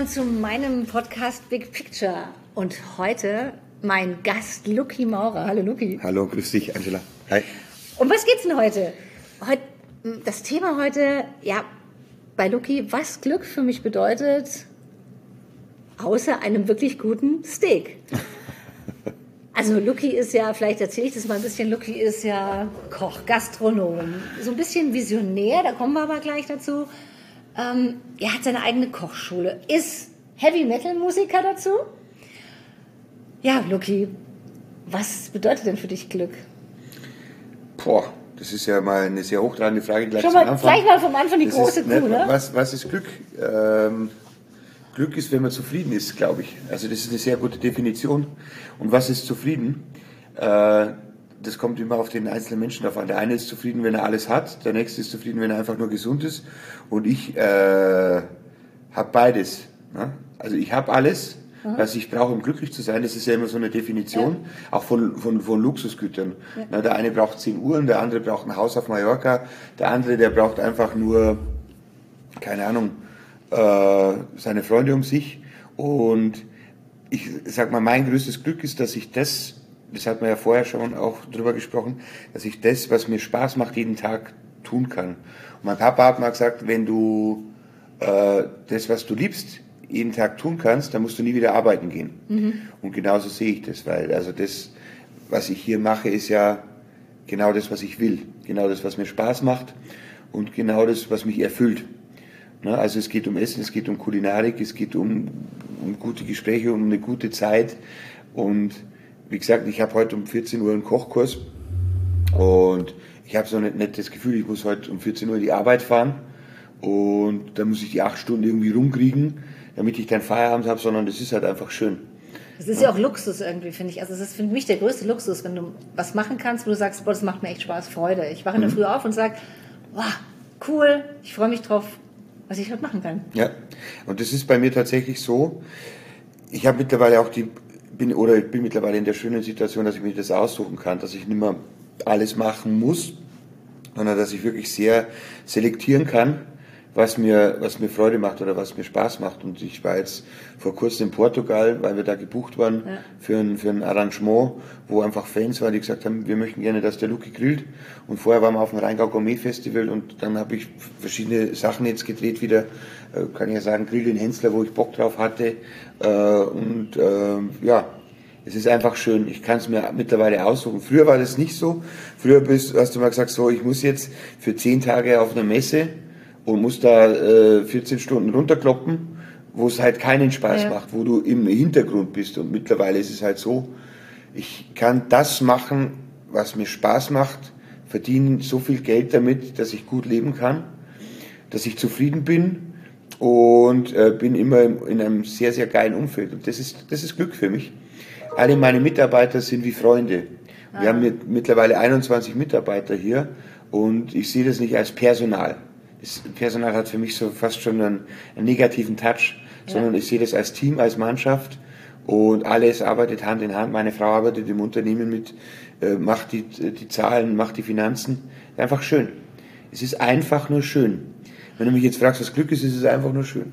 willkommen zu meinem Podcast Big Picture. Und heute mein Gast Lucky Maurer. Hallo Lucky. Hallo, grüß dich, Angela. Hi. Um was geht's denn heute? heute das Thema heute, ja, bei Lucky, was Glück für mich bedeutet, außer einem wirklich guten Steak. Also Lucky ist ja, vielleicht erzähle ich das mal ein bisschen, Lucky ist ja Koch, Gastronom, so ein bisschen visionär, da kommen wir aber gleich dazu. Ähm, er hat seine eigene Kochschule, ist Heavy Metal Musiker dazu. Ja, Lucky, was bedeutet denn für dich Glück? Boah, das ist ja mal eine sehr hochtrabende Frage gleich Schon mal, Anfang. gleich mal vom Anfang die Das große Kuh, ne? Was, was ist Glück? Ähm, Glück ist, wenn man zufrieden ist, glaube ich. Also das ist eine sehr gute Definition. Und was ist zufrieden? Äh, das kommt immer auf den einzelnen Menschen drauf an. Der eine ist zufrieden, wenn er alles hat. Der nächste ist zufrieden, wenn er einfach nur gesund ist. Und ich äh, habe beides. Ne? Also ich habe alles, was ich brauche, um glücklich zu sein. Das ist ja immer so eine Definition, auch von, von, von Luxusgütern. Na, der eine braucht zehn Uhren, der andere braucht ein Haus auf Mallorca, der andere, der braucht einfach nur, keine Ahnung, äh, seine Freunde um sich. Und ich sag mal, mein größtes Glück ist, dass ich das, das hat man ja vorher schon auch drüber gesprochen, dass ich das, was mir Spaß macht, jeden Tag tun kann. Und mein Papa hat mal gesagt, wenn du äh, das, was du liebst, jeden Tag tun kannst, dann musst du nie wieder arbeiten gehen. Und genauso sehe ich das, weil also das, was ich hier mache, ist ja genau das, was ich will, genau das, was mir Spaß macht und genau das, was mich erfüllt. Ne? Also es geht um Essen, es geht um Kulinarik, es geht um, um gute Gespräche, um eine gute Zeit. Und wie gesagt, ich habe heute um 14 Uhr einen Kochkurs und ich habe so nicht das Gefühl, ich muss heute um 14 Uhr in die Arbeit fahren und dann muss ich die acht Stunden irgendwie rumkriegen, damit ich dann Feierabend habe, sondern das ist halt einfach schön. Das ist ja auch Luxus irgendwie, finde ich. Also es ist für mich der größte Luxus, wenn du was machen kannst, wo du sagst, boah, das macht mir echt Spaß, Freude. Ich wache in der Früh auf und sage, wow, cool, ich freue mich drauf, was ich heute machen kann. Ja, und das ist bei mir tatsächlich so. Ich habe mittlerweile auch die, bin oder ich bin mittlerweile in der schönen Situation, dass ich mir das aussuchen kann, dass ich nicht mehr alles machen muss, sondern dass ich wirklich sehr selektieren kann, was mir, was mir Freude macht oder was mir Spaß macht. Und ich war jetzt vor kurzem in Portugal, weil wir da gebucht waren Ja. für, ein, für ein Arrangement, wo einfach Fans waren, die gesagt haben, wir möchten gerne, dass der Luki grillt. Und vorher waren wir auf dem Rheingau Gourmet Festival und dann habe ich verschiedene Sachen jetzt gedreht, wieder, äh, kann ich ja sagen, Grill den Hensler, wo ich Bock drauf hatte. Äh, und äh, ja, es ist einfach schön. Ich kann es mir mittlerweile aussuchen. Früher war das nicht so. Früher bist, hast du mal gesagt, so, ich muss jetzt für zehn Tage auf einer Messe und muss da äh, 14 Stunden runterkloppen, wo es halt keinen Spaß Ja. macht, wo du im Hintergrund bist. Und mittlerweile ist es halt so, ich kann das machen, was mir Spaß macht, verdiene so viel Geld damit, dass ich gut leben kann, dass ich zufrieden bin und äh, bin immer im- in einem sehr, sehr geilen Umfeld. Und das ist, das ist Glück für mich. Alle meine Mitarbeiter sind wie Freunde. Wir haben mit, mittlerweile 21 Mitarbeiter hier und ich sehe das nicht als Personal. Das Personal hat für mich so fast schon einen, einen negativen Touch, sondern ich sehe das als Team, als Mannschaft und alles arbeitet Hand in Hand. Meine Frau arbeitet im Unternehmen mit, äh, macht die, die Zahlen, macht die Finanzen. Einfach schön. Es ist einfach nur schön. Wenn du mich jetzt fragst, was Glück ist, ist es einfach nur schön.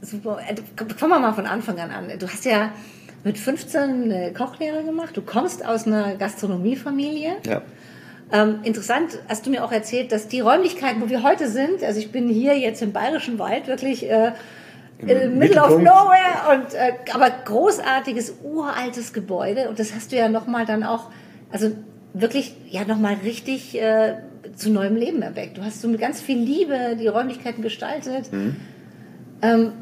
Super. Äh, Fangen wir mal von Anfang an an. Du hast ja mit 15 eine Kochlehre gemacht. Du kommst aus einer Gastronomiefamilie. Ja. Ähm, interessant, hast du mir auch erzählt, dass die Räumlichkeiten, wo wir heute sind, also ich bin hier jetzt im Bayerischen Wald, wirklich äh, Im in the middle of nowhere und äh, aber großartiges uraltes Gebäude und das hast du ja noch mal dann auch, also wirklich ja noch mal richtig äh, zu neuem Leben erweckt. Du hast so mit ganz viel Liebe die Räumlichkeiten gestaltet. Mhm. Ähm,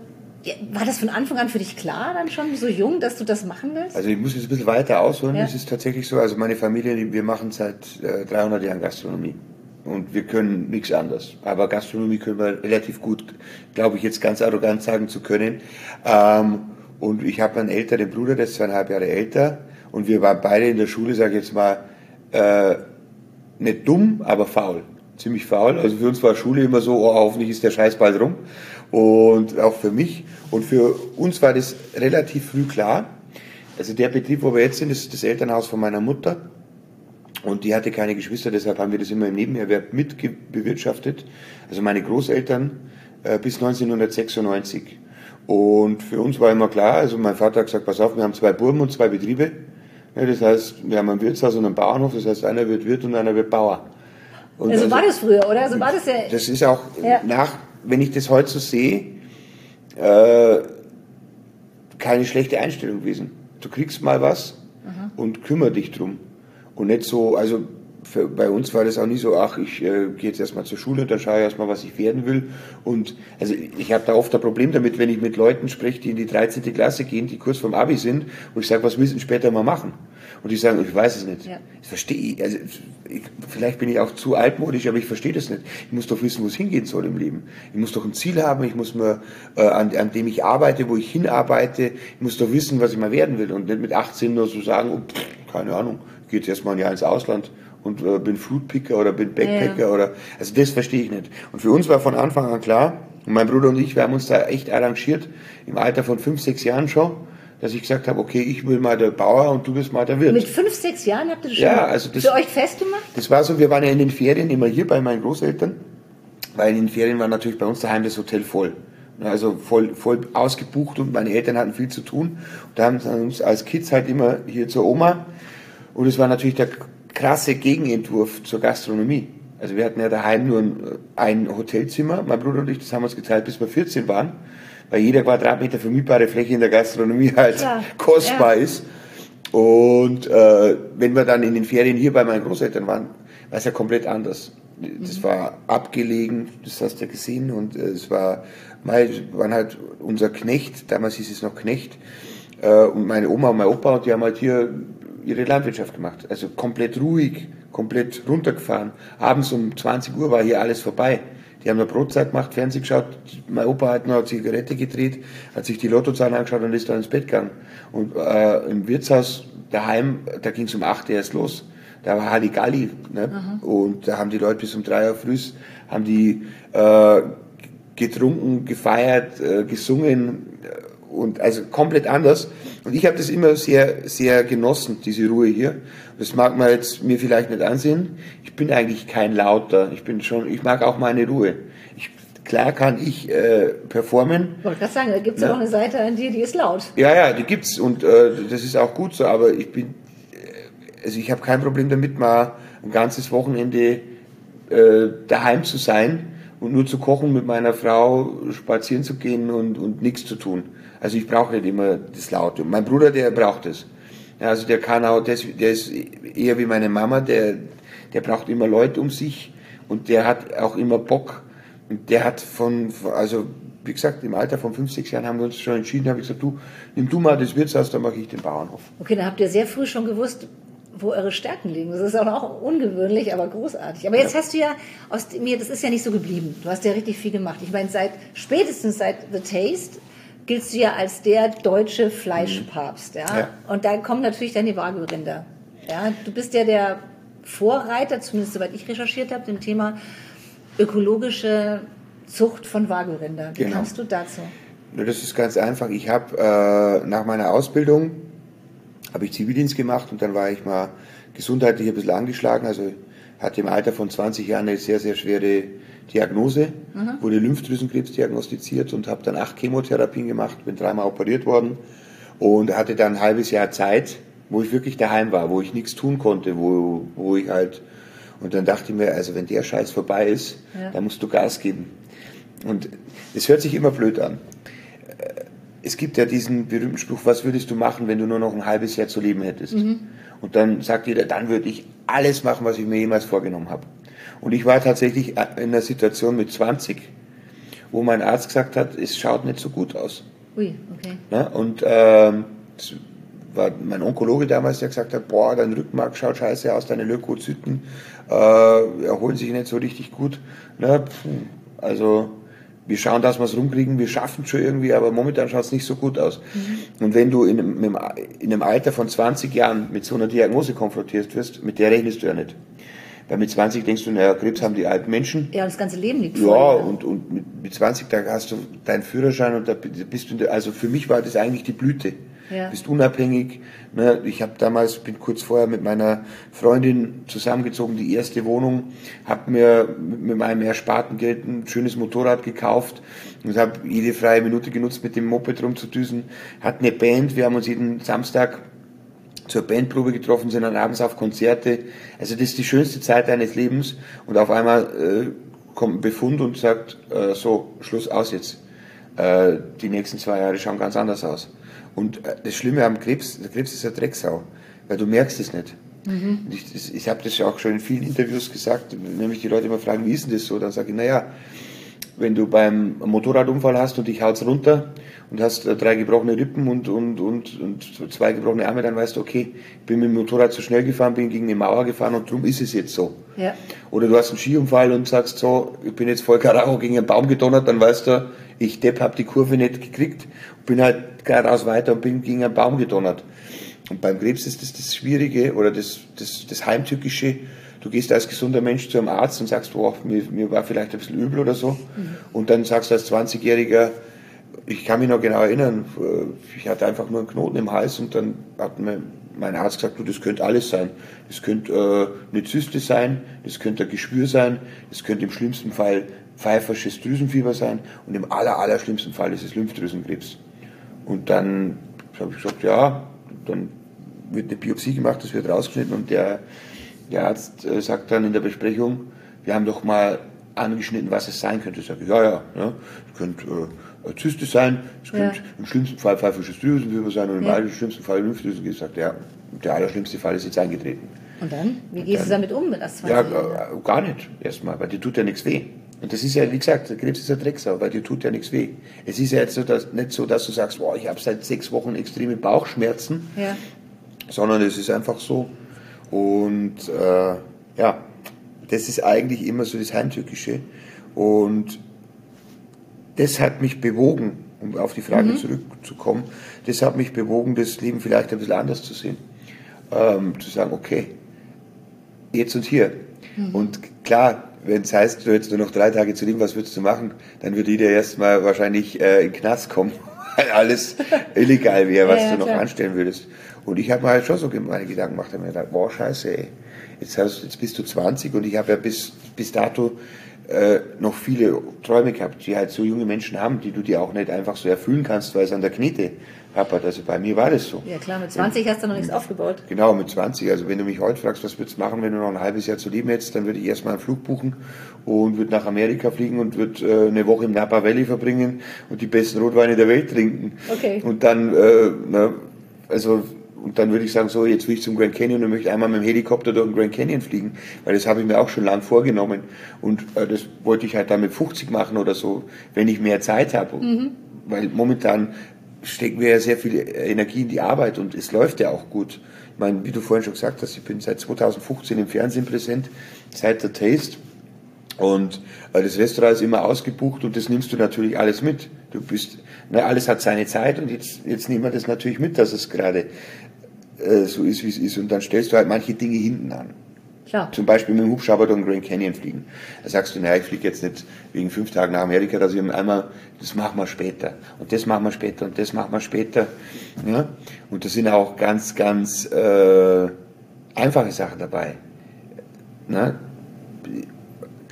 war das von Anfang an für dich klar, dann schon so jung, dass du das machen willst? Also ich muss jetzt ein bisschen weiter ausholen. Ja. Es ist tatsächlich so, also meine Familie, wir machen seit äh, 300 Jahren Gastronomie. Und wir können nichts anderes. Aber Gastronomie können wir relativ gut, glaube ich, jetzt ganz arrogant sagen zu können. Ähm, und ich habe einen älteren Bruder, der ist zweieinhalb Jahre älter. Und wir waren beide in der Schule, sage ich jetzt mal, äh, nicht dumm, aber faul. Ziemlich faul. Also für uns war Schule immer so, oh, hoffentlich ist der Scheiß bald rum. Und auch für mich. Und für uns war das relativ früh klar. Also der Betrieb, wo wir jetzt sind, ist das Elternhaus von meiner Mutter. Und die hatte keine Geschwister, deshalb haben wir das immer im Nebenerwerb mitbewirtschaftet. Also meine Großeltern äh, bis 1996. Und für uns war immer klar, also mein Vater hat gesagt, pass auf, wir haben zwei Burgen und zwei Betriebe. Ja, das heißt, wir haben ein Wirtshaus und einen Bauernhof, das heißt, einer wird Wirt und einer wird Bauer. Und also, also war das früher, oder? Also war das ja. Das ist auch ja. nach, wenn ich das heute so sehe, äh, keine schlechte Einstellung gewesen. Du kriegst mal was Aha. und kümmere dich drum. Und nicht so, also für, bei uns war das auch nie so, ach, ich äh, gehe jetzt erstmal zur Schule und dann schaue ich erstmal, was ich werden will. Und also ich habe da oft ein Problem damit, wenn ich mit Leuten spreche, die in die 13. Klasse gehen, die kurz vorm Abi sind, und ich sage, was müssen später mal machen? Und die sagen, ich weiß es nicht. Ja. Das verstehe ich. Also ich, vielleicht bin ich auch zu altmodisch, aber ich verstehe das nicht. Ich muss doch wissen, wo es hingehen soll im Leben. Ich muss doch ein Ziel haben, ich muss mir, äh, an, an dem ich arbeite, wo ich hinarbeite, ich muss doch wissen, was ich mal werden will. Und nicht mit 18 nur so sagen, oh, pff, keine Ahnung, ich gehe jetzt erstmal ein Jahr ins Ausland und äh, bin Foodpicker oder bin Backpacker ja. oder also das verstehe ich nicht. Und für uns war von Anfang an klar, und mein Bruder und ich, wir haben uns da echt arrangiert, im Alter von fünf, sechs Jahren schon, dass ich gesagt habe, okay, ich will mal der Bauer und du bist mal der Wirt. Mit fünf, sechs Jahren habt ihr das schon ja, also das, für euch festgemacht? Das war so, wir waren ja in den Ferien immer hier bei meinen Großeltern, weil in den Ferien war natürlich bei uns daheim das Hotel voll. Also voll, voll ausgebucht und meine Eltern hatten viel zu tun. Und da haben sie uns als Kids halt immer hier zur Oma. Und es war natürlich der krasse Gegenentwurf zur Gastronomie. Also wir hatten ja daheim nur ein, ein Hotelzimmer, mein Bruder und ich, das haben wir uns geteilt, bis wir 14 waren, weil jeder Quadratmeter vermietbare Fläche in der Gastronomie halt Klar. kostbar ja. ist. Und äh, wenn wir dann in den Ferien hier bei meinen Großeltern waren, war es ja komplett anders. Das mhm. war abgelegen, das hast du ja gesehen, und äh, es war, mal waren halt unser Knecht, damals hieß es noch Knecht, äh, und meine Oma und mein Opa, und die haben halt hier ihre Landwirtschaft gemacht. Also komplett ruhig, komplett runtergefahren. Abends um 20 Uhr war hier alles vorbei. Die haben eine Brotzeit gemacht, Fernsehen geschaut. Mein Opa hat noch eine Zigarette gedreht, hat sich die Lottozahlen angeschaut und ist dann ins Bett gegangen. Und äh, im Wirtshaus daheim, da ging es um 8 Uhr erst los. Da war Halligalli. Ne? Und da haben die Leute bis um 3 Uhr früh haben die äh, getrunken, gefeiert, äh, gesungen und also komplett anders. Und ich habe das immer sehr, sehr genossen, diese Ruhe hier. Das mag man jetzt mir vielleicht nicht ansehen. Ich bin eigentlich kein Lauter. Ich bin schon, ich mag auch meine Ruhe. Ich, klar kann ich äh, performen. Ich wollte gerade sagen, da gibt es ja. auch eine Seite an dir, die ist laut. Ja, ja, die gibt's und äh, das ist auch gut so. Aber ich bin, äh, also ich habe kein Problem damit, mal ein ganzes Wochenende äh, daheim zu sein und nur zu kochen mit meiner Frau, spazieren zu gehen und, und nichts zu tun. Also ich brauche nicht immer das Laute. Mein Bruder, der braucht es. Also der kann auch, der ist, der ist eher wie meine Mama, der, der braucht immer Leute um sich und der hat auch immer Bock. Und der hat von, also wie gesagt, im Alter von fünf, sechs Jahren haben wir uns schon entschieden, habe ich gesagt, du, nimm du mal das Wirtshaus, dann mache ich den Bauernhof. Okay, dann habt ihr sehr früh schon gewusst, wo eure Stärken liegen. Das ist auch ungewöhnlich, aber großartig. Aber jetzt ja. hast du ja aus mir, das ist ja nicht so geblieben. Du hast ja richtig viel gemacht. Ich meine, seit spätestens seit The Taste giltst du ja als der deutsche Fleischpapst. Ja? ja. Und da kommen natürlich dann die Wagyu-Rinder. Ja? Du bist ja der Vorreiter, zumindest soweit ich recherchiert habe, dem Thema ökologische Zucht von Wagyu-Rinder. Wie genau. kommst du dazu? Das ist ganz einfach. Ich habe äh, nach meiner Ausbildung habe ich Zivildienst gemacht und dann war ich mal gesundheitlich ein bisschen angeschlagen. Also hatte im Alter von 20 Jahren eine sehr, sehr schwere Diagnose, mhm. wurde Lymphdrüsenkrebs diagnostiziert und habe dann acht Chemotherapien gemacht, bin dreimal operiert worden und hatte dann ein halbes Jahr Zeit, wo ich wirklich daheim war, wo ich nichts tun konnte, wo, wo ich halt, und dann dachte ich mir, also wenn der Scheiß vorbei ist, ja. dann musst du Gas geben. Und es hört sich immer blöd an. Es gibt ja diesen berühmten Spruch, was würdest du machen, wenn du nur noch ein halbes Jahr zu leben hättest? Mhm. Und dann sagt jeder, dann würde ich alles machen, was ich mir jemals vorgenommen habe. Und ich war tatsächlich in einer Situation mit 20, wo mein Arzt gesagt hat, es schaut nicht so gut aus. Ui, okay. Na, und ähm, war mein Onkologe damals, der gesagt hat, boah, dein Rückenmark schaut scheiße aus, deine Leukozyten äh, erholen sich nicht so richtig gut. Na, also wir schauen, dass wir es rumkriegen, wir schaffen es schon irgendwie, aber momentan schaut es nicht so gut aus. Mhm. Und wenn du in einem, in einem Alter von 20 Jahren mit so einer Diagnose konfrontiert wirst, mit der rechnest du ja nicht. Weil mit 20 denkst du, naja, Krebs haben die alten Menschen. Ja, das ganze Leben liegt Ja, vor, und, und mit, mit 20, da hast du deinen Führerschein und da bist du, der, also für mich war das eigentlich die Blüte. ja. bist unabhängig. Ne? Ich habe damals, bin kurz vorher mit meiner Freundin zusammengezogen, die erste Wohnung, habe mir mit meinem ersparten Geld ein schönes Motorrad gekauft und habe jede freie Minute genutzt, mit dem Moped rumzudüsen. Hat eine Band, wir haben uns jeden Samstag zur Bandprobe getroffen, sind dann abends auf Konzerte. Also das ist die schönste Zeit deines Lebens und auf einmal äh, kommt ein Befund und sagt, äh, so, Schluss aus jetzt. Äh, die nächsten zwei Jahre schauen ganz anders aus. Und äh, das Schlimme am Krebs, der Krebs ist eine Drecksau, weil du merkst es nicht. Mhm. Ich, ich habe das ja auch schon in vielen Interviews gesagt, nämlich die Leute immer fragen, wie ist denn das so? Dann sage ich, naja, wenn du beim Motorradunfall hast und dich haut's runter und hast äh, drei gebrochene Rippen und, und, und, und zwei gebrochene Arme, dann weißt du, okay, ich bin mit dem Motorrad zu schnell gefahren, bin gegen eine Mauer gefahren und darum ist es jetzt so. Ja. Oder du hast einen Skiunfall und sagst so, ich bin jetzt voll Karacho gegen einen Baum gedonnert, dann weißt du, ich Depp hab die Kurve nicht gekriegt, bin halt geradeaus weiter und bin gegen einen Baum gedonnert. Und beim Krebs ist das das Schwierige oder das, das, das Heimtückische, du gehst als gesunder Mensch zu einem Arzt und sagst, oh, mir, mir war vielleicht ein bisschen übel oder so. Mhm. Und dann sagst du als 20-Jähriger, ich kann mich noch genau erinnern, ich hatte einfach nur einen Knoten im Hals und dann hat mir mein Arzt gesagt, du, das könnte alles sein. Das könnte äh, eine Zyste sein, das könnte ein Geschwür sein, das könnte im schlimmsten Fall pfeifersches Drüsenfieber sein und im aller, aller schlimmsten Fall ist es Lymphdrüsenkrebs. Und dann habe ich gesagt, ja, dann wird eine Biopsie gemacht, das wird rausgeschnitten und der der Arzt äh, sagt dann in der Besprechung, wir haben doch mal angeschnitten, was es sein könnte. Ich sage, ja, ja, ja es könnte äh, Zyste sein, es könnte ja. im schlimmsten Fall pfeifisches Drüsenfieber sein und im ja. allerschlimmsten Fall Lymphdrüsen. Ich sage, ja, der allerschlimmste Fall ist jetzt eingetreten. Und dann? Wie gehst dann, du damit um mit das Ja, äh, gar nicht erstmal, weil dir tut ja nichts weh. Und das ist ja, wie gesagt, der Krebs ist ein Drecksau, weil dir tut ja nichts weh. Es ist ja jetzt so, dass, nicht so, dass du sagst, boah, ich habe seit sechs Wochen extreme Bauchschmerzen, ja. sondern es ist einfach so, und äh, ja, das ist eigentlich immer so das Heimtückische. Und das hat mich bewogen, um auf die Frage mhm. zurückzukommen, das hat mich bewogen, das Leben vielleicht ein bisschen anders zu sehen. Ähm, zu sagen, okay, jetzt und hier. Mhm. Und klar, wenn es heißt, du hättest nur noch drei Tage zu leben, was würdest du machen? Dann würde jeder erstmal wahrscheinlich äh, in den Knast kommen, alles illegal wäre, was ja, ja, du noch klar. anstellen würdest. Und ich habe mir halt schon so meine Gedanken gemacht, habe mir gedacht, boah, scheiße, ey. Jetzt, hast, jetzt bist du 20 und ich habe ja bis, bis dato äh, noch viele Träume gehabt, die halt so junge Menschen haben, die du dir auch nicht einfach so erfüllen kannst, weil es an der Knete hapert. Also bei mir war das so. Ja klar, mit 20 und, hast du noch nichts aufgebaut. Genau, mit 20. Also wenn du mich heute fragst, was würdest du machen, wenn du noch ein halbes Jahr zu leben hättest, dann würde ich erstmal einen Flug buchen und würde nach Amerika fliegen und würde äh, eine Woche im Napa Valley verbringen und die besten Rotweine der Welt trinken. Okay. Und dann, äh, na, also und dann würde ich sagen, so, jetzt will ich zum Grand Canyon und möchte einmal mit dem Helikopter durch den Grand Canyon fliegen, weil das habe ich mir auch schon lang vorgenommen. Und äh, das wollte ich halt dann mit 50 machen oder so, wenn ich mehr Zeit habe. Mhm. Weil momentan stecken wir ja sehr viel Energie in die Arbeit und es läuft ja auch gut. Ich meine, wie du vorhin schon gesagt hast, ich bin seit 2015 im Fernsehen präsent, seit der Taste. Und äh, das Restaurant ist immer ausgebucht und das nimmst du natürlich alles mit. Du bist, na, alles hat seine Zeit und jetzt, jetzt nehmen wir das natürlich mit, dass es gerade äh, so ist, wie es ist. Und dann stellst du halt manche Dinge hinten an. Klar. Zum Beispiel mit dem Hubschrauber durch den Grand Canyon fliegen. Da sagst du, naja, ich fliege jetzt nicht wegen fünf Tagen nach Amerika, dass ich einmal, das machen wir später. Und das machen wir später und das machen wir später. Ja? Und da sind auch ganz, ganz äh, einfache Sachen dabei. Ne?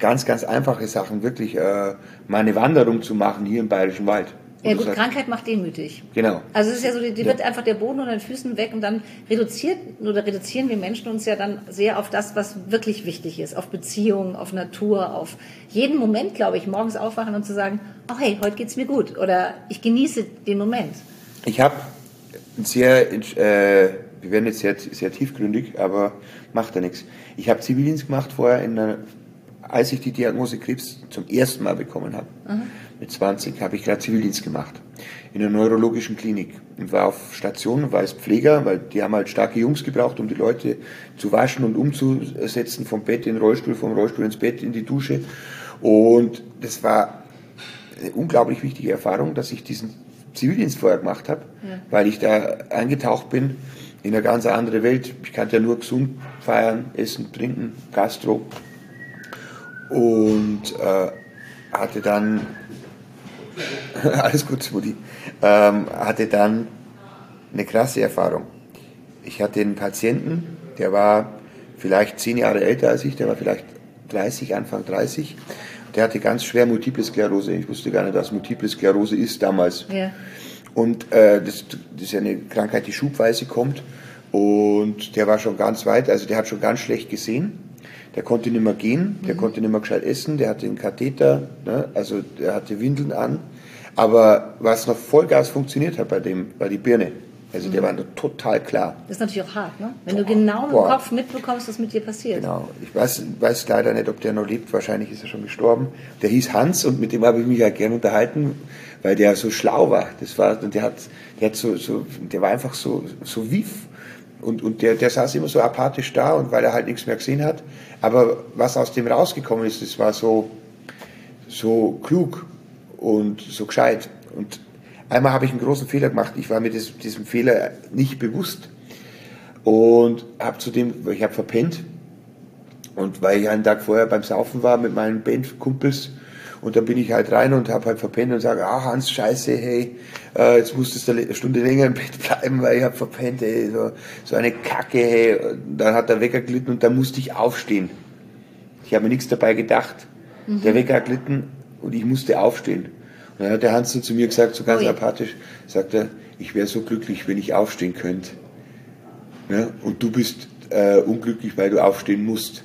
Ganz, ganz einfache Sachen, wirklich äh, mal eine Wanderung zu machen hier im Bayerischen Wald. Ja gut, Krankheit macht demütig. Genau. Also es ist ja so, die, die ja. wird einfach der Boden unter den Füßen weg und dann reduziert oder reduzieren wir Menschen uns ja dann sehr auf das, was wirklich wichtig ist, auf Beziehungen, auf Natur, auf jeden Moment, glaube ich, morgens aufwachen und zu sagen, oh hey, heute geht's mir gut oder ich genieße den Moment. Ich habe sehr, äh, wir werden jetzt sehr, sehr tiefgründig, aber macht ja nichts. Ich habe Zivildienst gemacht vorher, einer, als ich die Diagnose Krebs zum ersten Mal bekommen habe. Mhm mit 20 habe ich gerade Zivildienst gemacht in einer neurologischen Klinik und war auf Station, war als Pfleger, weil die haben halt starke Jungs gebraucht, um die Leute zu waschen und umzusetzen vom Bett in den Rollstuhl, vom Rollstuhl ins Bett, in die Dusche. Und das war eine unglaublich wichtige Erfahrung, dass ich diesen Zivildienst vorher gemacht habe, ja. weil ich da eingetaucht bin in eine ganz andere Welt. Ich kannte ja nur gesund feiern, essen, trinken, Gastro. Und äh, hatte dann alles gut, Mutti. Ähm, hatte dann eine krasse Erfahrung. Ich hatte einen Patienten, der war vielleicht zehn Jahre älter als ich, der war vielleicht 30, Anfang 30. Der hatte ganz schwer Multiple Sklerose. Ich wusste gar nicht, was Multiple Sklerose ist damals. Ja. Und äh, das, das ist eine Krankheit, die schubweise kommt. Und der war schon ganz weit, also der hat schon ganz schlecht gesehen. Der konnte nicht mehr gehen, der mhm. konnte nicht mehr gescheit essen, der hatte einen Katheter, ne? also der hatte Windeln an. Aber was noch Vollgas funktioniert hat bei dem, war die Birne. Also der mhm. war total klar. Das ist natürlich auch hart, ne? Wenn boah, du genau im boah. Kopf mitbekommst, was mit dir passiert. Genau. Ich weiß, weiß leider nicht, ob der noch lebt. Wahrscheinlich ist er schon gestorben. Der hieß Hans und mit dem habe ich mich ja gern unterhalten, weil der so schlau war. Das war, und der hat, der hat so, so, der war einfach so, so wief. Und, und der, der saß immer so apathisch da und weil er halt nichts mehr gesehen hat. Aber was aus dem rausgekommen ist, das war so, so klug und so gescheit. Und Einmal habe ich einen großen Fehler gemacht. Ich war mir des, diesem Fehler nicht bewusst und habe zudem, ich habe verpennt und weil ich einen Tag vorher beim Saufen war mit meinen Bandkumpels und dann bin ich halt rein und habe halt verpennt und sage, ah Hans, scheiße, hey, äh, jetzt musstest du eine Stunde länger im Bett bleiben, weil ich habe verpennt, hey, so, so eine Kacke, hey. Und dann hat der Wecker glitten und dann musste ich aufstehen. Ich habe mir nichts dabei gedacht. Mhm. Der Wecker glitten und ich musste aufstehen. Dann hat der Hans so zu mir gesagt, so ganz Ui. apathisch, sagt er, ich wäre so glücklich, wenn ich aufstehen könnte. Ja, und du bist äh, unglücklich, weil du aufstehen musst.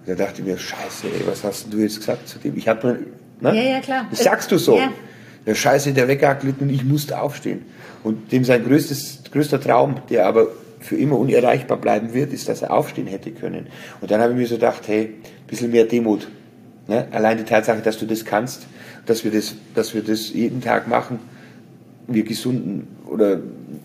Und da dachte ich mir, scheiße, ey, was hast du jetzt gesagt zu dem? Ich habe ne? Ja, ja, klar. Das sagst du so. Ja. Der Scheiße, der weggeglitten und ich musste aufstehen. Und dem sein größtes, größter Traum, der aber für immer unerreichbar bleiben wird, ist, dass er aufstehen hätte können. Und dann habe ich mir so gedacht, hey, ein bisschen mehr Demut. Ne? Allein die Tatsache, dass du das kannst, dass wir das, dass wir das jeden Tag machen, wir gesunden oder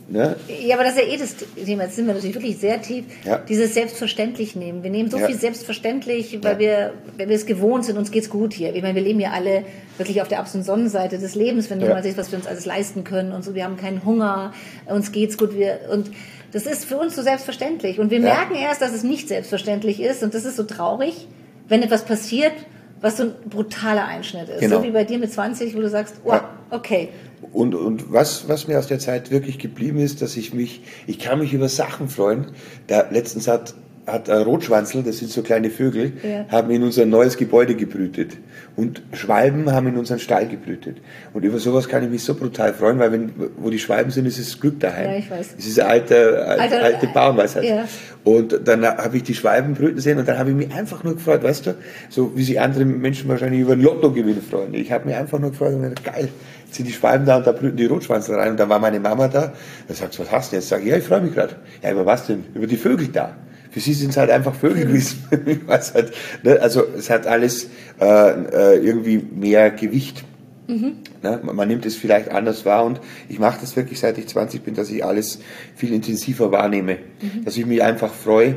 ne? Ja, aber das ist ja eh das Thema. Jetzt sind wir natürlich wirklich sehr tief. Ja. Dieses selbstverständlich nehmen. Wir nehmen so ja. viel selbstverständlich, weil ja. wir, wenn wir es gewohnt sind, uns geht's gut hier. Ich meine, wir leben ja alle wirklich auf der absoluten Sonnenseite des Lebens, wenn du mal siehst, was wir uns alles leisten können und so. Wir haben keinen Hunger, uns geht's gut. Wir, und das ist für uns so selbstverständlich. Und wir merken erst, dass es nicht selbstverständlich ist. Und das ist so traurig, wenn etwas passiert, was so ein brutaler Einschnitt ist. Genau. So wie bei dir mit 20, wo du sagst, oh, ja. okay. Und, und was, was mir aus der Zeit wirklich geblieben ist, dass ich mich, ich kann mich über Sachen freuen. Da letztens hat hat Rotschwanzel, das sind so kleine Vögel, ja. haben in unser neues Gebäude gebrütet. Und Schwalben haben in unseren Stall gebrütet. Und über sowas kann ich mich so brutal freuen, weil wenn, wo die Schwalben sind, ist es Glück daheim. Ja, ich weiß. Es ist eine alte, alte, alte Bauernweisheit. Ja. Und dann habe ich die Schwalben brüten sehen und dann habe ich mich einfach nur gefreut, weißt du, so wie sich andere Menschen wahrscheinlich über ein Lottogewinn freuen. Ich habe mich einfach nur gefreut und gedacht, geil, jetzt sind die Schwalben da und da brüten die Rotschwanzel rein. Und dann war meine Mama da. Da sagt sie, was hast du jetzt? Sag ich, ja, ich freue mich gerade. Ja, über was denn? Über die Vögel da. Für sie sind es halt einfach Vögel gewesen. halt, ne? Also es hat alles äh, äh, irgendwie mehr Gewicht. Mhm. Ne? Man nimmt es vielleicht anders wahr und ich mache das wirklich seit ich 20 bin, dass ich alles viel intensiver wahrnehme. Mhm. Dass ich mich einfach freue.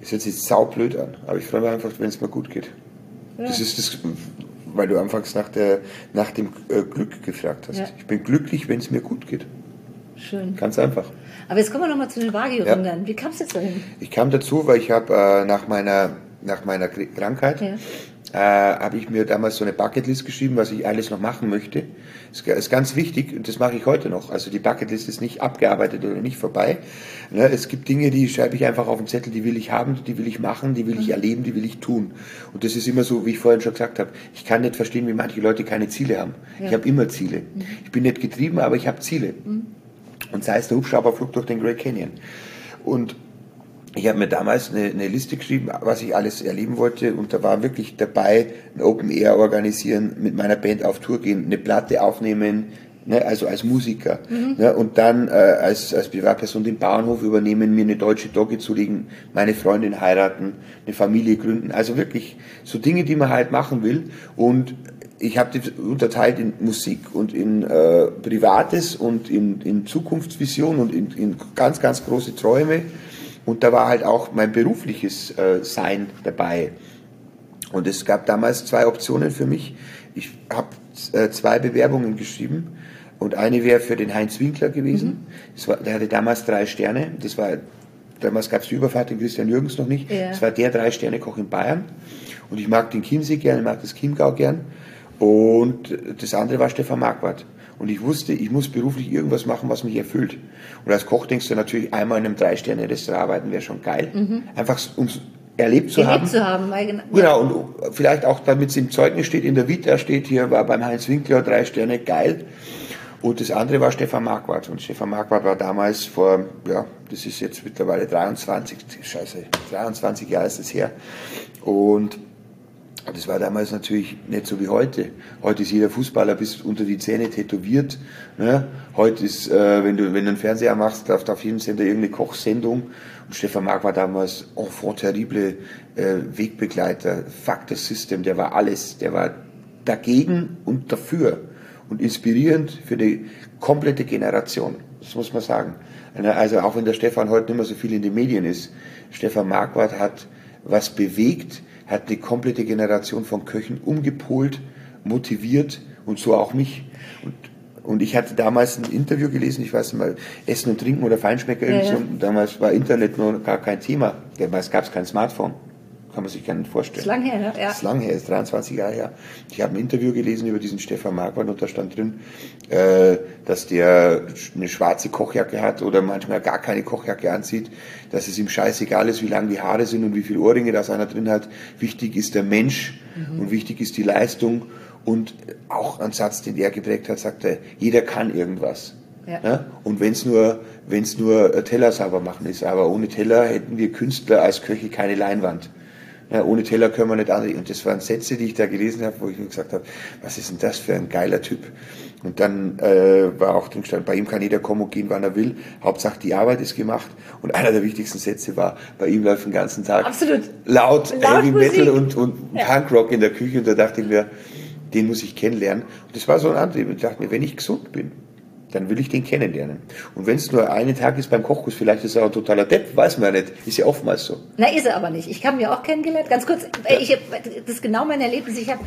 Das hört sich saublöd an, aber ich freue mich einfach, wenn es mir gut geht. Ja. Das ist das, weil du anfangs nach, der, nach dem äh, Glück gefragt hast. Ja. Ich bin glücklich, wenn es mir gut geht. Schön. Ganz einfach. Aber jetzt kommen wir nochmal zu den Wagyu-Rindern. Ja. Wie kam es jetzt dahin? Ich kam dazu, weil ich habe äh, nach meiner nach meiner Krankheit ja. äh, habe ich mir damals so eine Bucketlist geschrieben, was ich alles noch machen möchte. Das ist ganz wichtig und das mache ich heute noch. Also die Bucketlist ist nicht abgearbeitet oder nicht vorbei. Ne, es gibt Dinge, die schreibe ich einfach auf den Zettel, die will ich haben, die will ich machen, die will ich mhm. erleben, die will ich tun. Und das ist immer so, wie ich vorhin schon gesagt habe. Ich kann nicht verstehen, wie manche Leute keine Ziele haben. Ja. Ich habe immer Ziele. Mhm. Ich bin nicht getrieben, aber ich habe Ziele. Mhm. Und sei es der Hubschrauberflug durch den Great Canyon. Und ich habe mir damals eine, eine, Liste geschrieben, was ich alles erleben wollte und da war wirklich dabei, ein Open Air organisieren, mit meiner Band auf Tour gehen, eine Platte aufnehmen, ne, also als Musiker mhm. ne, und dann äh, als, als Privatperson den Bauernhof übernehmen, mir eine deutsche Dogge zulegen, meine Freundin heiraten, eine Familie gründen, also wirklich so Dinge, die man halt machen will und ich habe die unterteilt in Musik und in äh, Privates und in, in Zukunftsvision und in, in ganz, ganz große Träume. Und da war halt auch mein berufliches äh, Sein dabei. Und es gab damals zwei Optionen für mich. Ich habe äh, zwei Bewerbungen geschrieben und eine wäre für den Heinz Winkler gewesen. Mhm. War, der hatte damals drei Sterne. Das war damals gab es die Überfahrt den Christian Jürgens noch nicht. Ja. Das war der Drei-Sterne-Koch in Bayern. Und ich mag den Chiemsee gern, ich mag das Chiemgau gern. Und das andere war Stefan Marquardt. Und ich wusste, ich muss beruflich irgendwas machen, was mich erfüllt. Und als Koch denkst du natürlich, einmal in einem Drei-Sterne-Restaurant arbeiten wäre schon geil. Mhm. Einfach um erlebt zu erlebt haben. zu haben. Weil, genau, genau, und vielleicht auch damit es im Zeugnis steht, in der Vita steht hier, war beim Heinz Winkler drei Sterne, geil. Und das andere war Stefan Marquardt. Und Stefan Marquardt war damals vor, ja, das ist jetzt mittlerweile 23, scheiße, 23 Jahre ist es her. Und das war damals natürlich nicht so wie heute. Heute ist jeder Fußballer bis unter die Zähne tätowiert. Ne? Heute ist, äh, wenn, du, wenn du einen Fernseher machst, läuft auf jedem Sender irgendeine Kochsendung. Und Stefan Mark war damals enfant terrible äh, Wegbegleiter, Factor System, der war alles. Der war dagegen und dafür und inspirierend für die komplette Generation. Das muss man sagen. Also auch wenn der Stefan heute nicht mehr so viel in den Medien ist, Stefan Marquardt hat was bewegt, hat eine komplette Generation von Köchen umgepolt, motiviert und so auch mich. Und, und ich hatte damals ein Interview gelesen, ich weiß nicht mal, Essen und Trinken oder Feinschmecker. Ja, ja. Damals war Internet noch gar kein Thema. Damals gab es kein Smartphone kann man sich gar nicht vorstellen. Ist lang her, ne? Ja. Ist lang her, ist 23 Jahre her. Ich habe ein Interview gelesen über diesen Stefan Marquardt und da stand drin, äh, dass der eine schwarze Kochjacke hat oder manchmal gar keine Kochjacke anzieht, dass es ihm scheißegal ist, wie lang die Haare sind und wie viele Ohrringe das einer drin hat. Wichtig ist der Mensch mhm. und wichtig ist die Leistung und auch ein Satz, den er geprägt hat, sagt er, jeder kann irgendwas. Ja. ja? Und wenn es nur, wenn's nur Teller sauber machen ist, aber ohne Teller hätten wir Künstler als Köche keine Leinwand. Ja, ohne Teller können wir nicht an. Und das waren Sätze, die ich da gelesen habe, wo ich mir gesagt habe, was ist denn das für ein geiler Typ? Und dann äh, war auch drin stand, bei ihm kann jeder kommen und gehen, wann er will. Hauptsache die Arbeit ist gemacht. Und einer der wichtigsten Sätze war, bei ihm läuft den ganzen Tag Absolut. laut, laut Heavy Metal und, und ja. Punkrock in der Küche. Und da dachte ich mir, den muss ich kennenlernen. Und das war so ein Antrieb. Und ich dachte mir, wenn ich gesund bin, dann will ich den kennenlernen. Und wenn es nur einen Tag ist beim Kochkurs, vielleicht ist er ein totaler Depp, weiß man ja nicht. Ist ja oftmals so. Na, ist er aber nicht. Ich habe ihn ja auch kennengelernt. Ganz kurz, ja. ich, das ist genau mein Erlebnis. Ich habe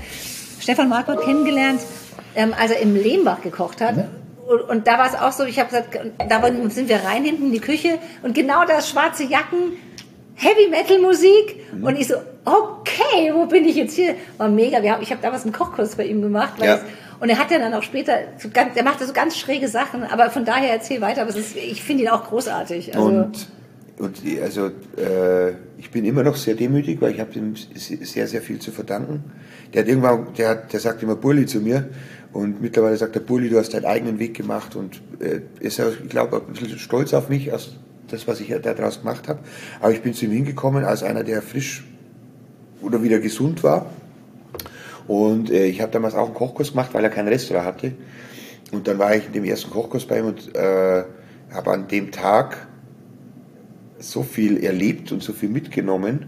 Stefan Marquardt kennengelernt, ähm, als er im Lehmbach gekocht hat. Ja. Und, und, da war es auch so, ich habe gesagt, da sind wir rein hinten in die Küche und genau das schwarze Jacken, Heavy Metal Musik mhm. und ich so, okay, wo bin ich jetzt hier? War mega. Wir haben, ich habe damals einen Kochkurs bei ihm gemacht, weil ja. Und er hat ja dann auch später, so ganz, er machte so ganz schräge Sachen, aber von daher erzähl weiter, aber ist, ich finde ihn auch großartig. Also und, und also äh, ich bin immer noch sehr demütig, weil ich habe ihm sehr, sehr viel zu verdanken. Der hat irgendwann, der, hat, der sagt immer Bulli zu mir und mittlerweile sagt der Bulli, du hast deinen eigenen Weg gemacht und äh, ist, ich glaube, ein bisschen stolz auf mich, aus das, was ich daraus gemacht habe. Aber ich bin zu ihm hingekommen als einer, der frisch oder wieder gesund war und äh, ich habe damals auch einen Kochkurs gemacht, weil er kein Restaurant hatte. Und dann war ich in dem ersten Kochkurs bei ihm und äh, habe an dem Tag so viel erlebt und so viel mitgenommen.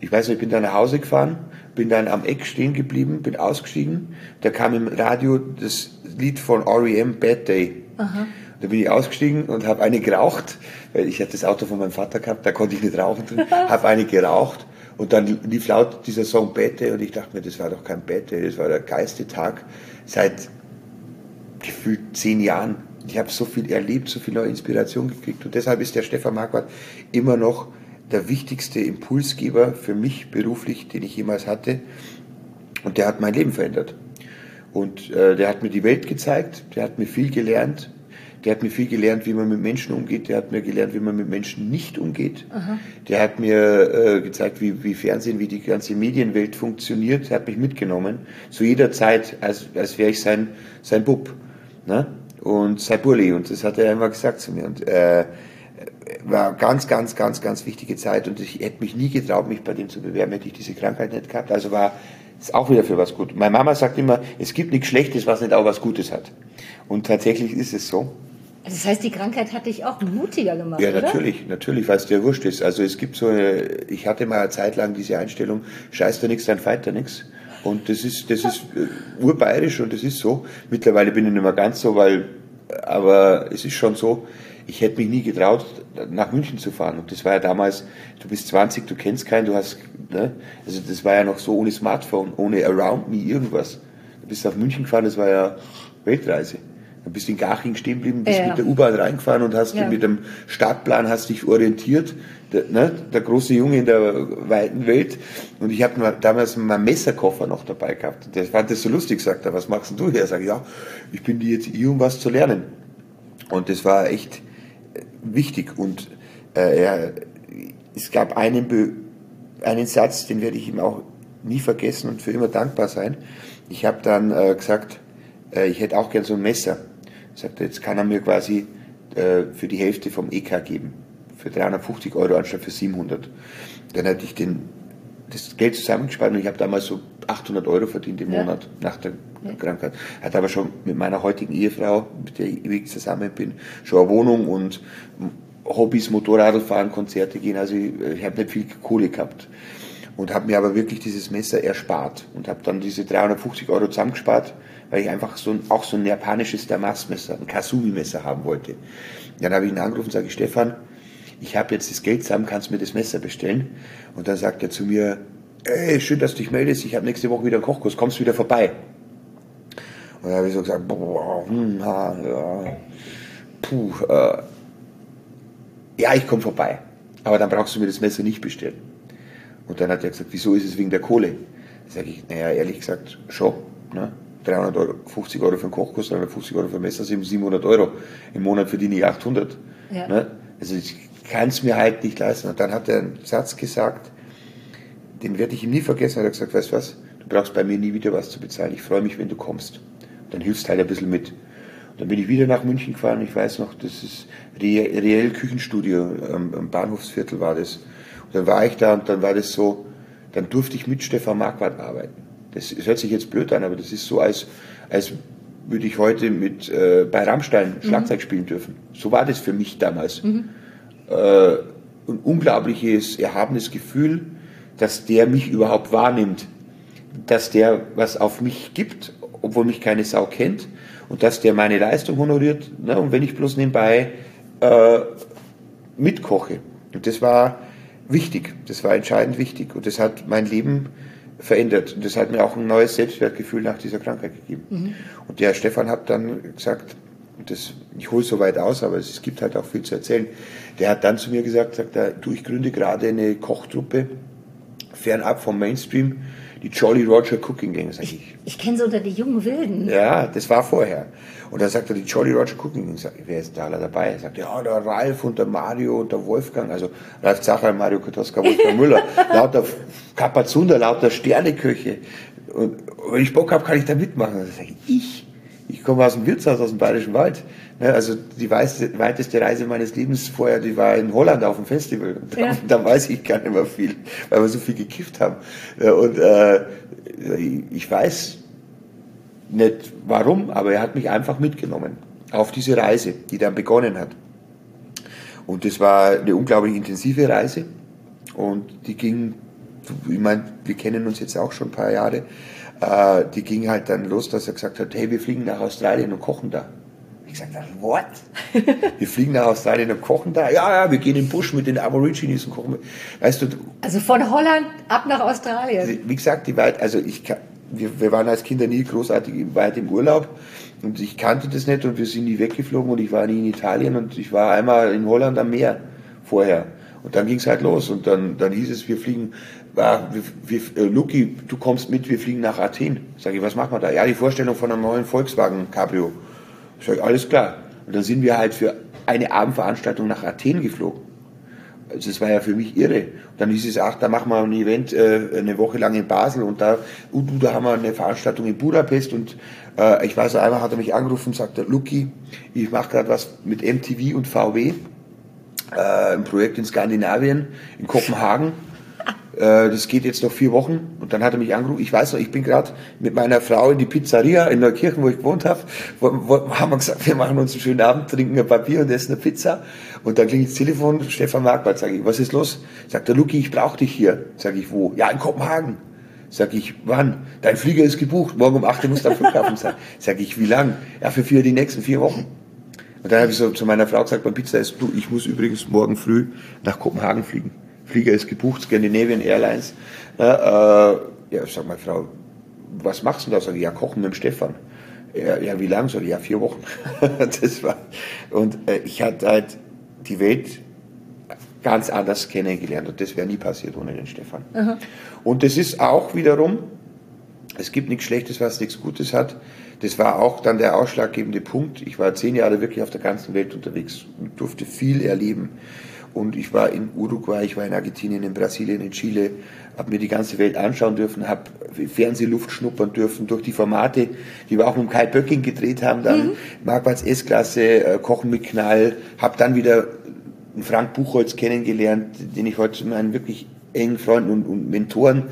Ich weiß nicht, ich bin dann nach Hause gefahren, bin dann am Eck stehen geblieben, bin ausgestiegen. Da kam im Radio das Lied von R.E.M. Bad Day. Aha. Da bin ich ausgestiegen und habe eine geraucht, weil ich hatte das Auto von meinem Vater gehabt, da konnte ich nicht rauchen drin, habe eine geraucht und dann lief laut dieser Song Bette und ich dachte mir, das war doch kein Bette, das war der geilste Tag seit gefühlt zehn Jahren. Ich habe so viel erlebt, so viel neue Inspiration gekriegt und deshalb ist der Stefan Marquardt immer noch der wichtigste Impulsgeber für mich beruflich, den ich jemals hatte. Und der hat mein Leben verändert. Und äh, der hat mir die Welt gezeigt, der hat mir viel gelernt der hat mir viel gelernt, wie man mit Menschen umgeht. Der hat mir gelernt, wie man mit Menschen nicht umgeht. Aha. Der hat mir äh, gezeigt, wie, wie Fernsehen, wie die ganze Medienwelt funktioniert. Der hat mich mitgenommen. Zu jeder Zeit, als, als wäre ich sein, sein Bub. Ne? Und sein Burli. Und das hat er immer gesagt zu mir. Und äh, war ganz, ganz, ganz, ganz wichtige Zeit. Und ich hätte mich nie getraut, mich bei dem zu bewerben, hätte ich diese Krankheit nicht gehabt. Also war ist auch wieder für was gut. Meine Mama sagt immer, es gibt nichts Schlechtes, was nicht auch was Gutes hat. Und tatsächlich ist es so. Das heißt, die Krankheit hat dich auch mutiger gemacht, Ja, natürlich, oder? natürlich, weil es dir wurscht ist. Also es gibt so eine, ich hatte mal eine Zeit lang diese Einstellung, scheiß da nichts, dann feit da nichts. Und das ist, das ist äh, urbayerisch und das ist so. Mittlerweile bin ich nicht mehr ganz so, weil, aber es ist schon so, ich hätte mich nie getraut, nach München zu fahren. Und das war ja damals, du bist 20, du kennst keinen, du hast, ne? Also das war ja noch so ohne Smartphone, ohne Around Me irgendwas. Du bist nach München gefahren, das war ja Weltreise. Dann bist du in Garching stehen geblieben, bist ja. mit der U-Bahn reingefahren und hast ja. mit dem Startplan hast dich orientiert. Der, ne, der große Junge in der weiten Welt. Und ich habe damals meinen Messerkoffer noch dabei gehabt. Der fand das so lustig, sagt er, was machst denn du hier? Sag ich, ja, ich bin die jetzt hier, um was zu lernen. Und das war echt äh, wichtig. Und äh, er, es gab einen, Be einen Satz, den werde ich ihm auch nie vergessen und für immer dankbar sein. Ich habe dann äh, gesagt, äh, ich hätte auch gern so ein Messer. Sagt er, jetzt kann er mir quasi äh, für die Hälfte vom EK geben. Für 350 Euro anstatt für 700. Dann hatte ich den, das Geld zusammengespart und ich habe damals so 800 Euro verdient im ja. Monat nach der ja. Krankheit. Hatte aber schon mit meiner heutigen Ehefrau, mit der ich ewig zusammen bin, schon eine Wohnung und Hobbys, Motorradfahren, Konzerte gehen. Also ich, ich habe nicht viel Kohle gehabt und habe mir aber wirklich dieses Messer erspart und habe dann diese 350 Euro zusammengespart, weil ich einfach so ein, auch so ein japanisches Damas-Messer, ein Kasumi-Messer haben wollte. Dann habe ich ihn angerufen und sage, Stefan, ich habe jetzt das Geld zusammen, kannst du mir das Messer bestellen? Und dann sagt er zu mir, ey, schön, dass du dich meldest, ich habe nächste Woche wieder einen Kochkurs, kommst du wieder vorbei? Und dann habe ich so gesagt, boah, hm, ha, ja, puh, äh, ja, ich komme vorbei. Aber dann brauchst du mir das Messer nicht bestellen. Und dann hat er gesagt, wieso ist es wegen der Kohle? Sage ich, naja, ehrlich gesagt, schon. Ne? 350 Euro für einen Kochkurs, 350 Euro für ein Messer sind 700 Euro. Im Monat verdiene ich 800. Ja. Ne? Also ich kann es mir halt nicht leisten. Und dann hat er einen Satz gesagt, den werde ich ihm nie vergessen. Er hat gesagt, weißt du was, du brauchst bei mir nie wieder was zu bezahlen. Ich freue mich, wenn du kommst. Und dann hilfst halt ein bisschen mit. Und dann bin ich wieder nach München gefahren. Ich weiß noch, das ist Reell Küchenstudio am, am Bahnhofsviertel war das. Und dann war ich da und dann war das so, dann durfte ich mit Stefan Marquardt arbeiten. Das, das hört sich jetzt blöd an, aber das ist so, als, als würde ich heute mit äh, bei Rammstein mhm. Schlagzeug spielen dürfen. So war das für mich damals. Mhm. Äh, ein unglaubliches, erhabenes Gefühl, dass der mich überhaupt wahrnimmt, dass der was auf mich gibt, obwohl mich keine Sau kennt und dass der meine Leistung honoriert. Ne? Und wenn ich bloß nebenbei äh, mitkoche. Und das war wichtig, das war entscheidend wichtig und das hat mein Leben verändert und das hat mir auch ein neues Selbstwertgefühl nach dieser Krankheit gegeben. Mhm. Und der Stefan hat dann gesagt, das, ich hole so weit aus, aber es gibt halt auch viel zu erzählen. Der hat dann zu mir gesagt, sagt er, du, ich gründe gerade eine Kochtruppe fernab vom Mainstream, die Jolly Roger Cooking Gang. Sag ich, ich, ich kenne so unter die jungen Wilden. Ja, das war vorher. Und dann sagt er, die Jolly Roger Cooking Gang. Sag ich, wer ist da alle dabei? Er sagt, ja, der Ralf und der Mario und der Wolfgang. Also Ralf Zacher, Mario Kotoska, Wolfgang Müller. lauter Kapazunder, lauter Sterneköche. Und wenn ich Bock habe, kann ich da mitmachen. Dann sage ich, ich? Ich komme aus dem Wirtshaus, aus dem Bayerischen Wald. Ne, also die weiteste Reise meines Lebens vorher, die war in Holland auf dem Festival. Ja. Da, weiß ich gar nicht mehr viel, weil wir so viel gekifft haben. Und äh, ich weiß nicht warum, aber er hat mich einfach mitgenommen auf diese Reise, die dann begonnen hat. Und das war eine unglaublich intensive Reise. Und die ging, ich meine, wir kennen uns jetzt auch schon ein paar Jahre, äh, die ging halt dann los, dass er gesagt hat, hey, wir fliegen nach Australien und kochen da. Ich gesagt habe, what? wir fliegen nach Australien und kochen da? Ja, ja, wir gehen in den Busch mit den Aborigines und kochen. Weißt du? Also von Holland ab nach Australien. Wie gesagt, die weit, also ich, wir, wir waren als Kinder nie großartig weit im Urlaub und ich kannte das nicht und wir sind nie weggeflogen und ich war nie in Italien und ich war einmal in Holland am Meer vorher. Und dann ging es halt los und dann, dann hieß es, wir fliegen, ah, wir, wir, äh, Luki, du kommst mit, wir fliegen nach Athen. Sag ich, was machen wir da? Ja, die Vorstellung von einem neuen Volkswagen Cabrio. Sag ich, alles klar. Und dann sind wir halt für eine Abendveranstaltung nach Athen geflogen. Also das war ja für mich irre. Und dann hieß es, ach, da machen wir ein Event äh, eine Woche lang in Basel und da, und, da haben wir eine Veranstaltung in Budapest und äh, ich weiß, einmal hat er mich angerufen und sagte, Luki, ich mache gerade was mit MTV und VW äh, ein Projekt in Skandinavien, in Kopenhagen. Äh, das geht jetzt noch vier Wochen. Und dann hat er mich angerufen. Ich weiß noch, ich bin gerade mit meiner Frau in die Pizzeria in Neukirchen, wo ich gewohnt habe. Haben wir gesagt, wir machen uns einen schönen Abend, trinken ein Papier und essen eine Pizza. Und dann klingelt das Telefon, Stefan Marquardt, sage ich, was ist los? Sagt der Luki, ich brauche dich hier. Sage ich, wo? Ja, in Kopenhagen. Sag ich, wann? Dein Flieger ist gebucht, morgen um 8 Uhr muss der Flughafen sein. Sag ich, wie lang? Ja, für vier, die nächsten vier Wochen. Und dann habe ich so zu meiner Frau gesagt beim Pizza ist, du, ich muss übrigens morgen früh nach Kopenhagen fliegen. Flieger ist gebucht, Scandinavian Airlines. Ja, äh, ja sag mal, Frau, was machst du da? Sag ich, ja, kochen mit dem Stefan. Ja, ja wie lange so? Ja, vier Wochen. das war, und äh, ich hatte halt die Welt ganz anders kennengelernt und das wäre nie passiert ohne den Stefan. Aha. Und das ist auch wiederum, es gibt nichts Schlechtes, was nichts Gutes hat. Das war auch dann der ausschlaggebende Punkt. Ich war zehn Jahre wirklich auf der ganzen Welt unterwegs und durfte viel erleben. Und ich war in Uruguay, ich war in Argentinien, in Brasilien, in Chile, habe mir die ganze Welt anschauen dürfen, habe Fernsehluft schnuppern dürfen durch die Formate, die wir auch mit Kai Böcking gedreht haben, dann mhm. Marquards S-Klasse, äh, Kochen mit Knall, habe dann wieder Frank Buchholz kennengelernt, den ich heute zu meinen wirklich engen Freunden und, und Mentoren,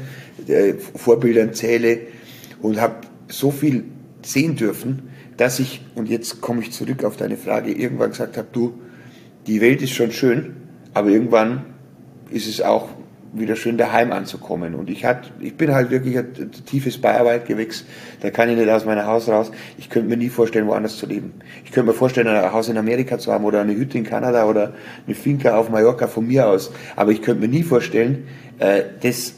äh, Vorbildern zähle. Und habe so viel sehen dürfen, dass ich, und jetzt komme ich zurück auf deine Frage, irgendwann gesagt habe, du, die Welt ist schon schön, aber irgendwann ist es auch wieder schön daheim anzukommen. Und ich, hat, ich bin halt wirklich ein tiefes Bayerwaldgewächs, da kann ich nicht aus meinem Haus raus. Ich könnte mir nie vorstellen, woanders zu leben. Ich könnte mir vorstellen, ein Haus in Amerika zu haben oder eine Hütte in Kanada oder eine Finca auf Mallorca von mir aus. Aber ich könnte mir nie vorstellen, äh, das,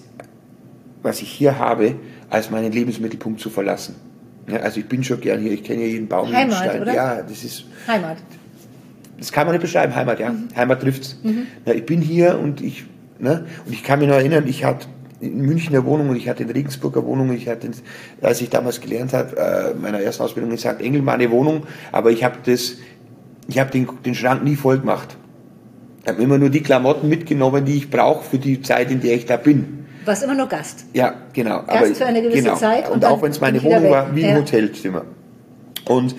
was ich hier habe, als meinen Lebensmittelpunkt zu verlassen. Also ich bin schon gern hier, ich kenne ja jeden Baum, Heimat. Oder? Ja, das ist Heimat. Das kann man nicht beschreiben, Heimat, ja. Mhm. Heimat trifft's. Mhm. Ja, ich bin hier und ich, ne, und ich kann mich noch erinnern, ich hatte in München eine Wohnung und ich hatte in Regensburger Wohnung, ich hatte, als ich damals gelernt habe, äh, meiner ersten Ausbildung in St. Engel eine Wohnung, aber ich habe das, ich habe den, den Schrank nie voll gemacht. Ich habe immer nur die Klamotten mitgenommen, die ich brauche für die Zeit, in der ich da bin warst immer nur Gast. Ja, genau. Gast aber, für eine gewisse genau. Zeit. Und, und auch wenn es meine Wohnung war, wie ein Hotelzimmer. Und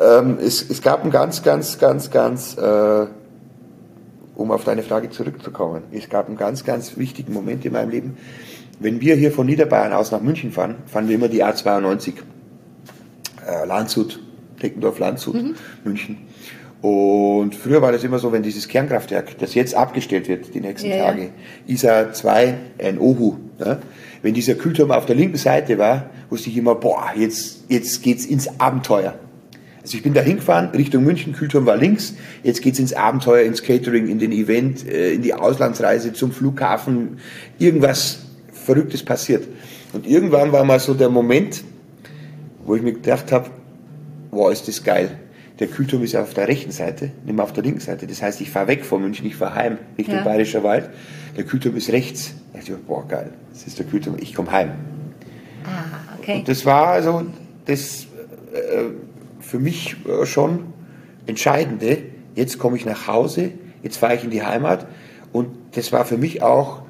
ähm, es, es gab ein ganz, ganz, ganz, ganz, äh, um auf deine Frage zurückzukommen, es gab einen ganz, ganz wichtigen Moment in meinem Leben. Wenn wir hier von Niederbayern aus nach München fahren, fahren wir immer die A92. Äh, Landshut, Deckendorf, Landshut, mhm. München. Und früher war das immer so, wenn dieses Kernkraftwerk, das jetzt abgestellt wird, die nächsten ja, Tage, ja. ISA 2, ein Ohu, ja, wenn dieser Kühlturm auf der linken Seite war, wusste ich immer, boah, jetzt, jetzt geht's ins Abenteuer. Also ich bin da hingefahren, Richtung München, Kühlturm war links, jetzt geht's ins Abenteuer, ins Catering, in den Event, äh, in die Auslandsreise, zum Flughafen, irgendwas Verrücktes passiert. Und irgendwann war mal so der Moment, wo ich mir gedacht habe, boah, ist das geil der Kühlturm ist ja auf der rechten Seite, nicht mehr auf der linken Seite. Das heißt, ich fahre weg von München, ich fahre heim Richtung ja. Bayerischer Wald. Der Kühlturm ist rechts. Da dachte ich, boah, geil, das ist der Kühlturm, ich komme heim. Ah, okay. Und das war also das äh, für mich äh, schon Entscheidende. Jetzt komme ich nach Hause, jetzt fahre ich in die Heimat. Und das war für mich auch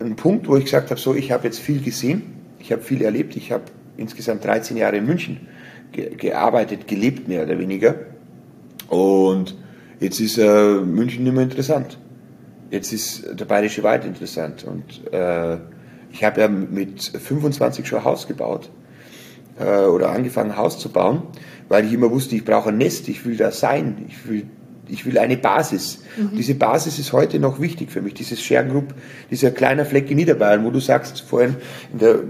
ein Punkt, wo ich gesagt habe, so, ich habe jetzt viel gesehen, ich habe viel erlebt, ich habe insgesamt 13 Jahre in München gearbeitet, gelebt, mehr oder weniger. Und jetzt ist äh, München nicht mehr interessant. Jetzt ist der Bayerische Wald interessant. Und äh, ich habe ja mit 25 schon Haus gebaut äh, oder angefangen, Haus zu bauen, weil ich immer wusste, ich brauche ein Nest, ich will da sein, ich will ich will eine Basis. Mhm. Diese Basis ist heute noch wichtig für mich. Dieses Share Group, dieser kleine Fleck in Niederbayern, wo du sagst vorhin in der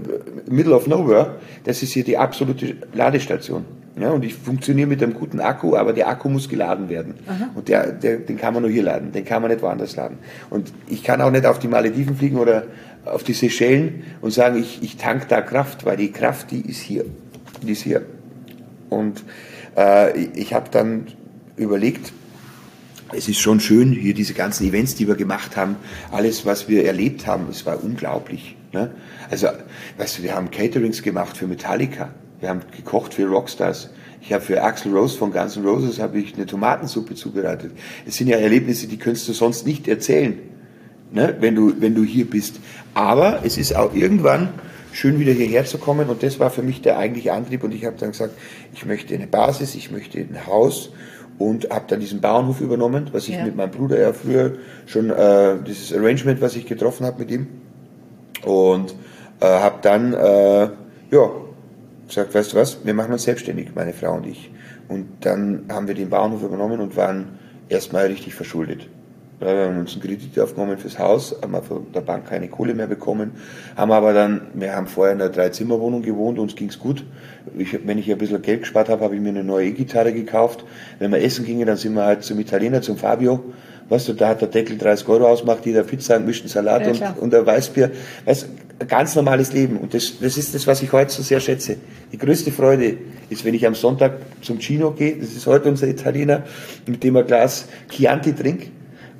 Middle of Nowhere, das ist hier die absolute Ladestation. Ja, und ich funktioniere mit einem guten Akku, aber der Akku muss geladen werden. Aha. Und der, der, den kann man nur hier laden, den kann man nicht woanders laden. Und ich kann auch nicht auf die Malediven fliegen oder auf die Seychellen und sagen, ich, ich tank da Kraft, weil die Kraft, die ist hier. Die ist hier. Und äh, ich habe dann überlegt, es ist schon schön, hier diese ganzen Events, die wir gemacht haben, alles, was wir erlebt haben, es war unglaublich. Ne? Also, weißt du, wir haben Caterings gemacht für Metallica, wir haben gekocht für Rockstars. Ich habe für Axel Rose von Guns N' Roses habe ich eine Tomatensuppe zubereitet. Es sind ja Erlebnisse, die könntest du sonst nicht erzählen, ne? wenn, du, wenn du hier bist. Aber es ist auch irgendwann schön wieder hierher zu kommen und das war für mich der eigentliche Antrieb und ich habe dann gesagt, ich möchte eine Basis, ich möchte ein Haus und habe dann diesen Bauernhof übernommen, was ich ja. mit meinem Bruder ja früher schon äh, dieses Arrangement, was ich getroffen habe mit ihm und äh, habe dann äh, ja gesagt, weißt du was, wir machen uns selbstständig, meine Frau und ich. Und dann haben wir den Bauernhof übernommen und waren erstmal richtig verschuldet. Wir haben uns einen Kredit aufgenommen fürs Haus, haben von der Bank keine Kohle mehr bekommen, haben aber dann, wir haben vorher in einer Dreizimmerwohnung gewohnt, uns ging's gut. Ich, wenn ich ein bisschen Geld gespart habe, habe ich mir eine neue E-Gitarre gekauft. Wenn wir essen gingen, dann sind wir halt zum Italiener, zum Fabio. Weißt du, da hat der Deckel 30 Euro ausgemacht, jeder Pizza, einen gemischten Salat ja, und, und ein Weißbier. Weißt, ein ganz normales Leben. Und das, das ist das, was ich heute so sehr schätze. Die größte Freude ist, wenn ich am Sonntag zum Chino gehe, das ist heute unser Italiener, mit dem ein Glas Chianti trinke.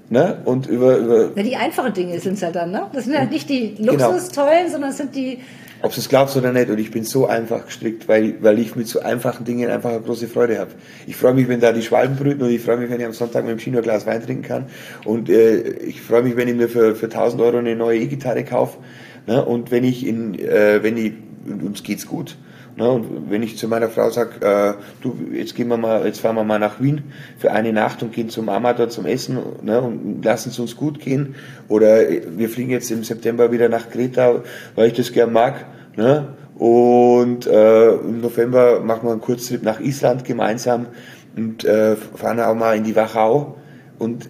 Ne? Und über, über ja, die einfachen Dinge sind es halt dann, ne? Das sind halt nicht die. Luxustollen, genau. sondern es sind die ob du es glaubst oder nicht, und ich bin so einfach gestrickt, weil, weil ich mit so einfachen Dingen einfach eine große Freude habe. Ich freue mich, wenn da die Schwalben brüten und ich freue mich, wenn ich am Sonntag mit dem Chino ein Glas Wein trinken kann und äh, ich freue mich, wenn ich mir für, für 1000 Euro eine neue E-Gitarre kaufe ne? und wenn ich in, äh, wenn ich, uns geht's gut. Ne? Und wenn ich zu meiner Frau sage, äh, du, jetzt gehen wir mal, jetzt fahren wir mal nach Wien für eine Nacht und gehen zum dort zum Essen ne? und lassen es uns gut gehen. Oder wir fliegen jetzt im September wieder nach Kreta, weil ich das gern mag. Ne? Und äh, im November machen wir einen Kurztrip nach Island gemeinsam und äh, fahren auch mal in die Wachau und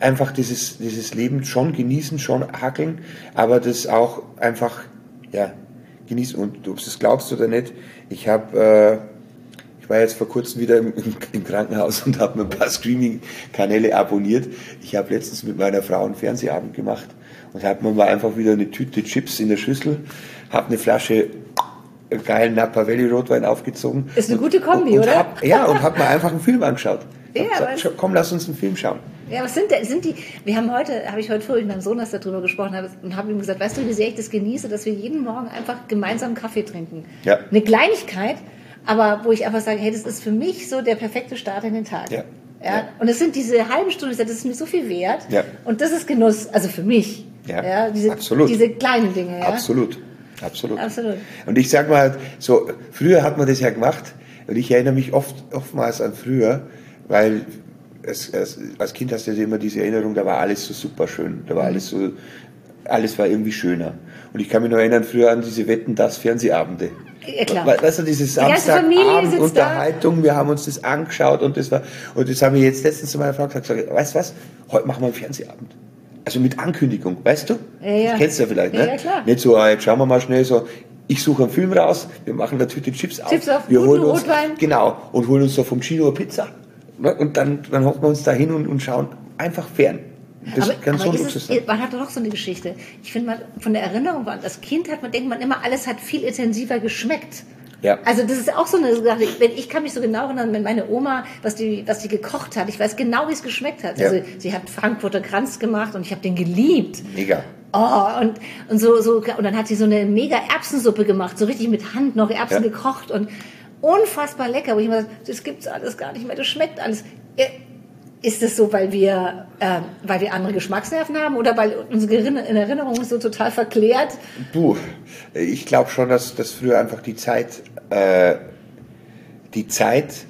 einfach dieses, dieses Leben schon genießen, schon hackeln, aber das auch einfach ja, genießen. Und ob du es glaubst oder nicht, ich habe, äh, ich war jetzt vor kurzem wieder im, im Krankenhaus und habe mir ein paar Streaming-Kanäle abonniert. Ich habe letztens mit meiner Frau einen Fernsehabend gemacht und habe mir mal einfach wieder eine Tüte Chips in der Schüssel, habe eine Flasche geilen Napa Valley Rotwein aufgezogen. Ist eine gute Kombi, und, und oder? Hab, ja, und habe mir einfach einen Film angeschaut. Ja, gesagt, komm, lass uns einen Film schauen. Ja, was sind sind die, wir haben heute, habe ich heute früh mit meinem Sohn das darüber gesprochen und habe ihm gesagt, weißt du, wie sehr ich das genieße, dass wir jeden Morgen einfach gemeinsam Kaffee trinken. Ja. Eine Kleinigkeit, aber wo ich einfach sage, hey, das ist für mich so der perfekte Start in den Tag. Ja. Ja? ja. Und es sind diese halben Stunden, das ist mir so viel wert. Ja. Und das ist Genuss, also für mich. Ja, ja diese, absolut. Diese kleinen Dinge. Ja? Absolut. Absolut. Absolut. Und ich sag mal, so, früher hat man das ja gemacht und ich erinnere mich oft, oftmals an früher, weil es, es, als Kind hast du ja immer diese Erinnerung, da war alles so super schön, da war mhm. alles so, alles war irgendwie schöner. Und ich kann mich noch erinnern früher an diese Wetten, das Fernsehabende. Ja, klar. Weißt du, diese Samstagabend-Unterhaltung, wir haben uns das angeschaut und das war, und das haben wir jetzt letztens zu meiner Frau gesagt, weißt du was, heute machen wir einen Fernsehabend. Also mit Ankündigung, weißt du? Ja, ja. Das kennst du ja vielleicht, ne? Ja, klar. Nicht so, ah, jetzt schauen wir mal schnell so, ich suche einen Film raus, wir machen eine Tüte Chips auf, Chips auf wir holen uns, Rotwein. genau, und holen uns so vom Chino eine Pizza. Ne? Und dann, dann hocken wir uns da hin und, und schauen einfach fern. Das aber, kann aber ist es, man hat doch so eine Geschichte. Ich finde, von der Erinnerung an das Kind hat man denkt man immer, alles hat viel intensiver geschmeckt. Ja. Also das ist auch so eine Sache. Wenn ich kann mich so genau erinnern, wenn meine Oma, was die, was die gekocht hat, ich weiß genau, wie es geschmeckt hat. Ja. Also sie hat Frankfurter Kranz gemacht und ich habe den geliebt. Mega. Oh, und, und so, so, und dann hat sie so eine mega Erbsensuppe gemacht, so richtig mit Hand noch Erbsen ja. gekocht und unfassbar lecker, wo ich immer das gibt's alles gar nicht mehr, das schmeckt alles. Ist es so, weil wir, äh, weil wir andere Geschmacksnerven haben oder weil unsere Erinnerung ist so total verklärt? Du, ich glaube schon, dass, dass früher einfach die Zeit, äh, die Zeit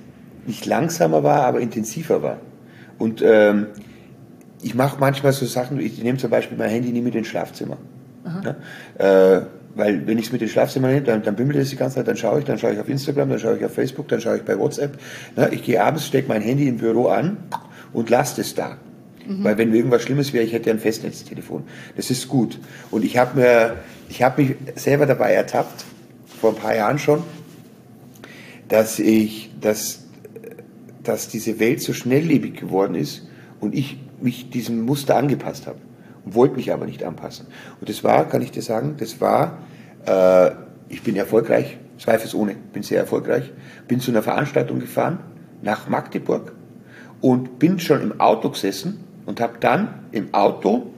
nicht langsamer war, aber intensiver war. Und ähm, ich mache manchmal so Sachen, ich nehme zum Beispiel mein Handy nie mit ins Schlafzimmer. Ja? Äh, weil wenn ich es mit ins Schlafzimmer nehme, dann, dann bimmelt es die ganze Zeit, dann schaue ich, dann schaue ich auf Instagram, dann schaue ich auf Facebook, dann schaue ich bei WhatsApp. Na, ich gehe abends, stecke mein Handy im Büro an und lasse es da. Mhm. Weil wenn irgendwas Schlimmes wäre, ich hätte ein Festnetztelefon. Das ist gut. Und ich habe mir, ich habe mich selber dabei ertappt, vor ein paar Jahren schon, dass ich, dass, dass diese Welt so schnelllebig geworden ist und ich mich diesem Muster angepasst habe wollte mich aber nicht anpassen. Und das war, kann ich dir sagen, das war, äh, ich bin erfolgreich, zweifelsohne, bin sehr erfolgreich, bin zu einer Veranstaltung gefahren nach Magdeburg und bin schon im Auto gesessen und habe dann im Auto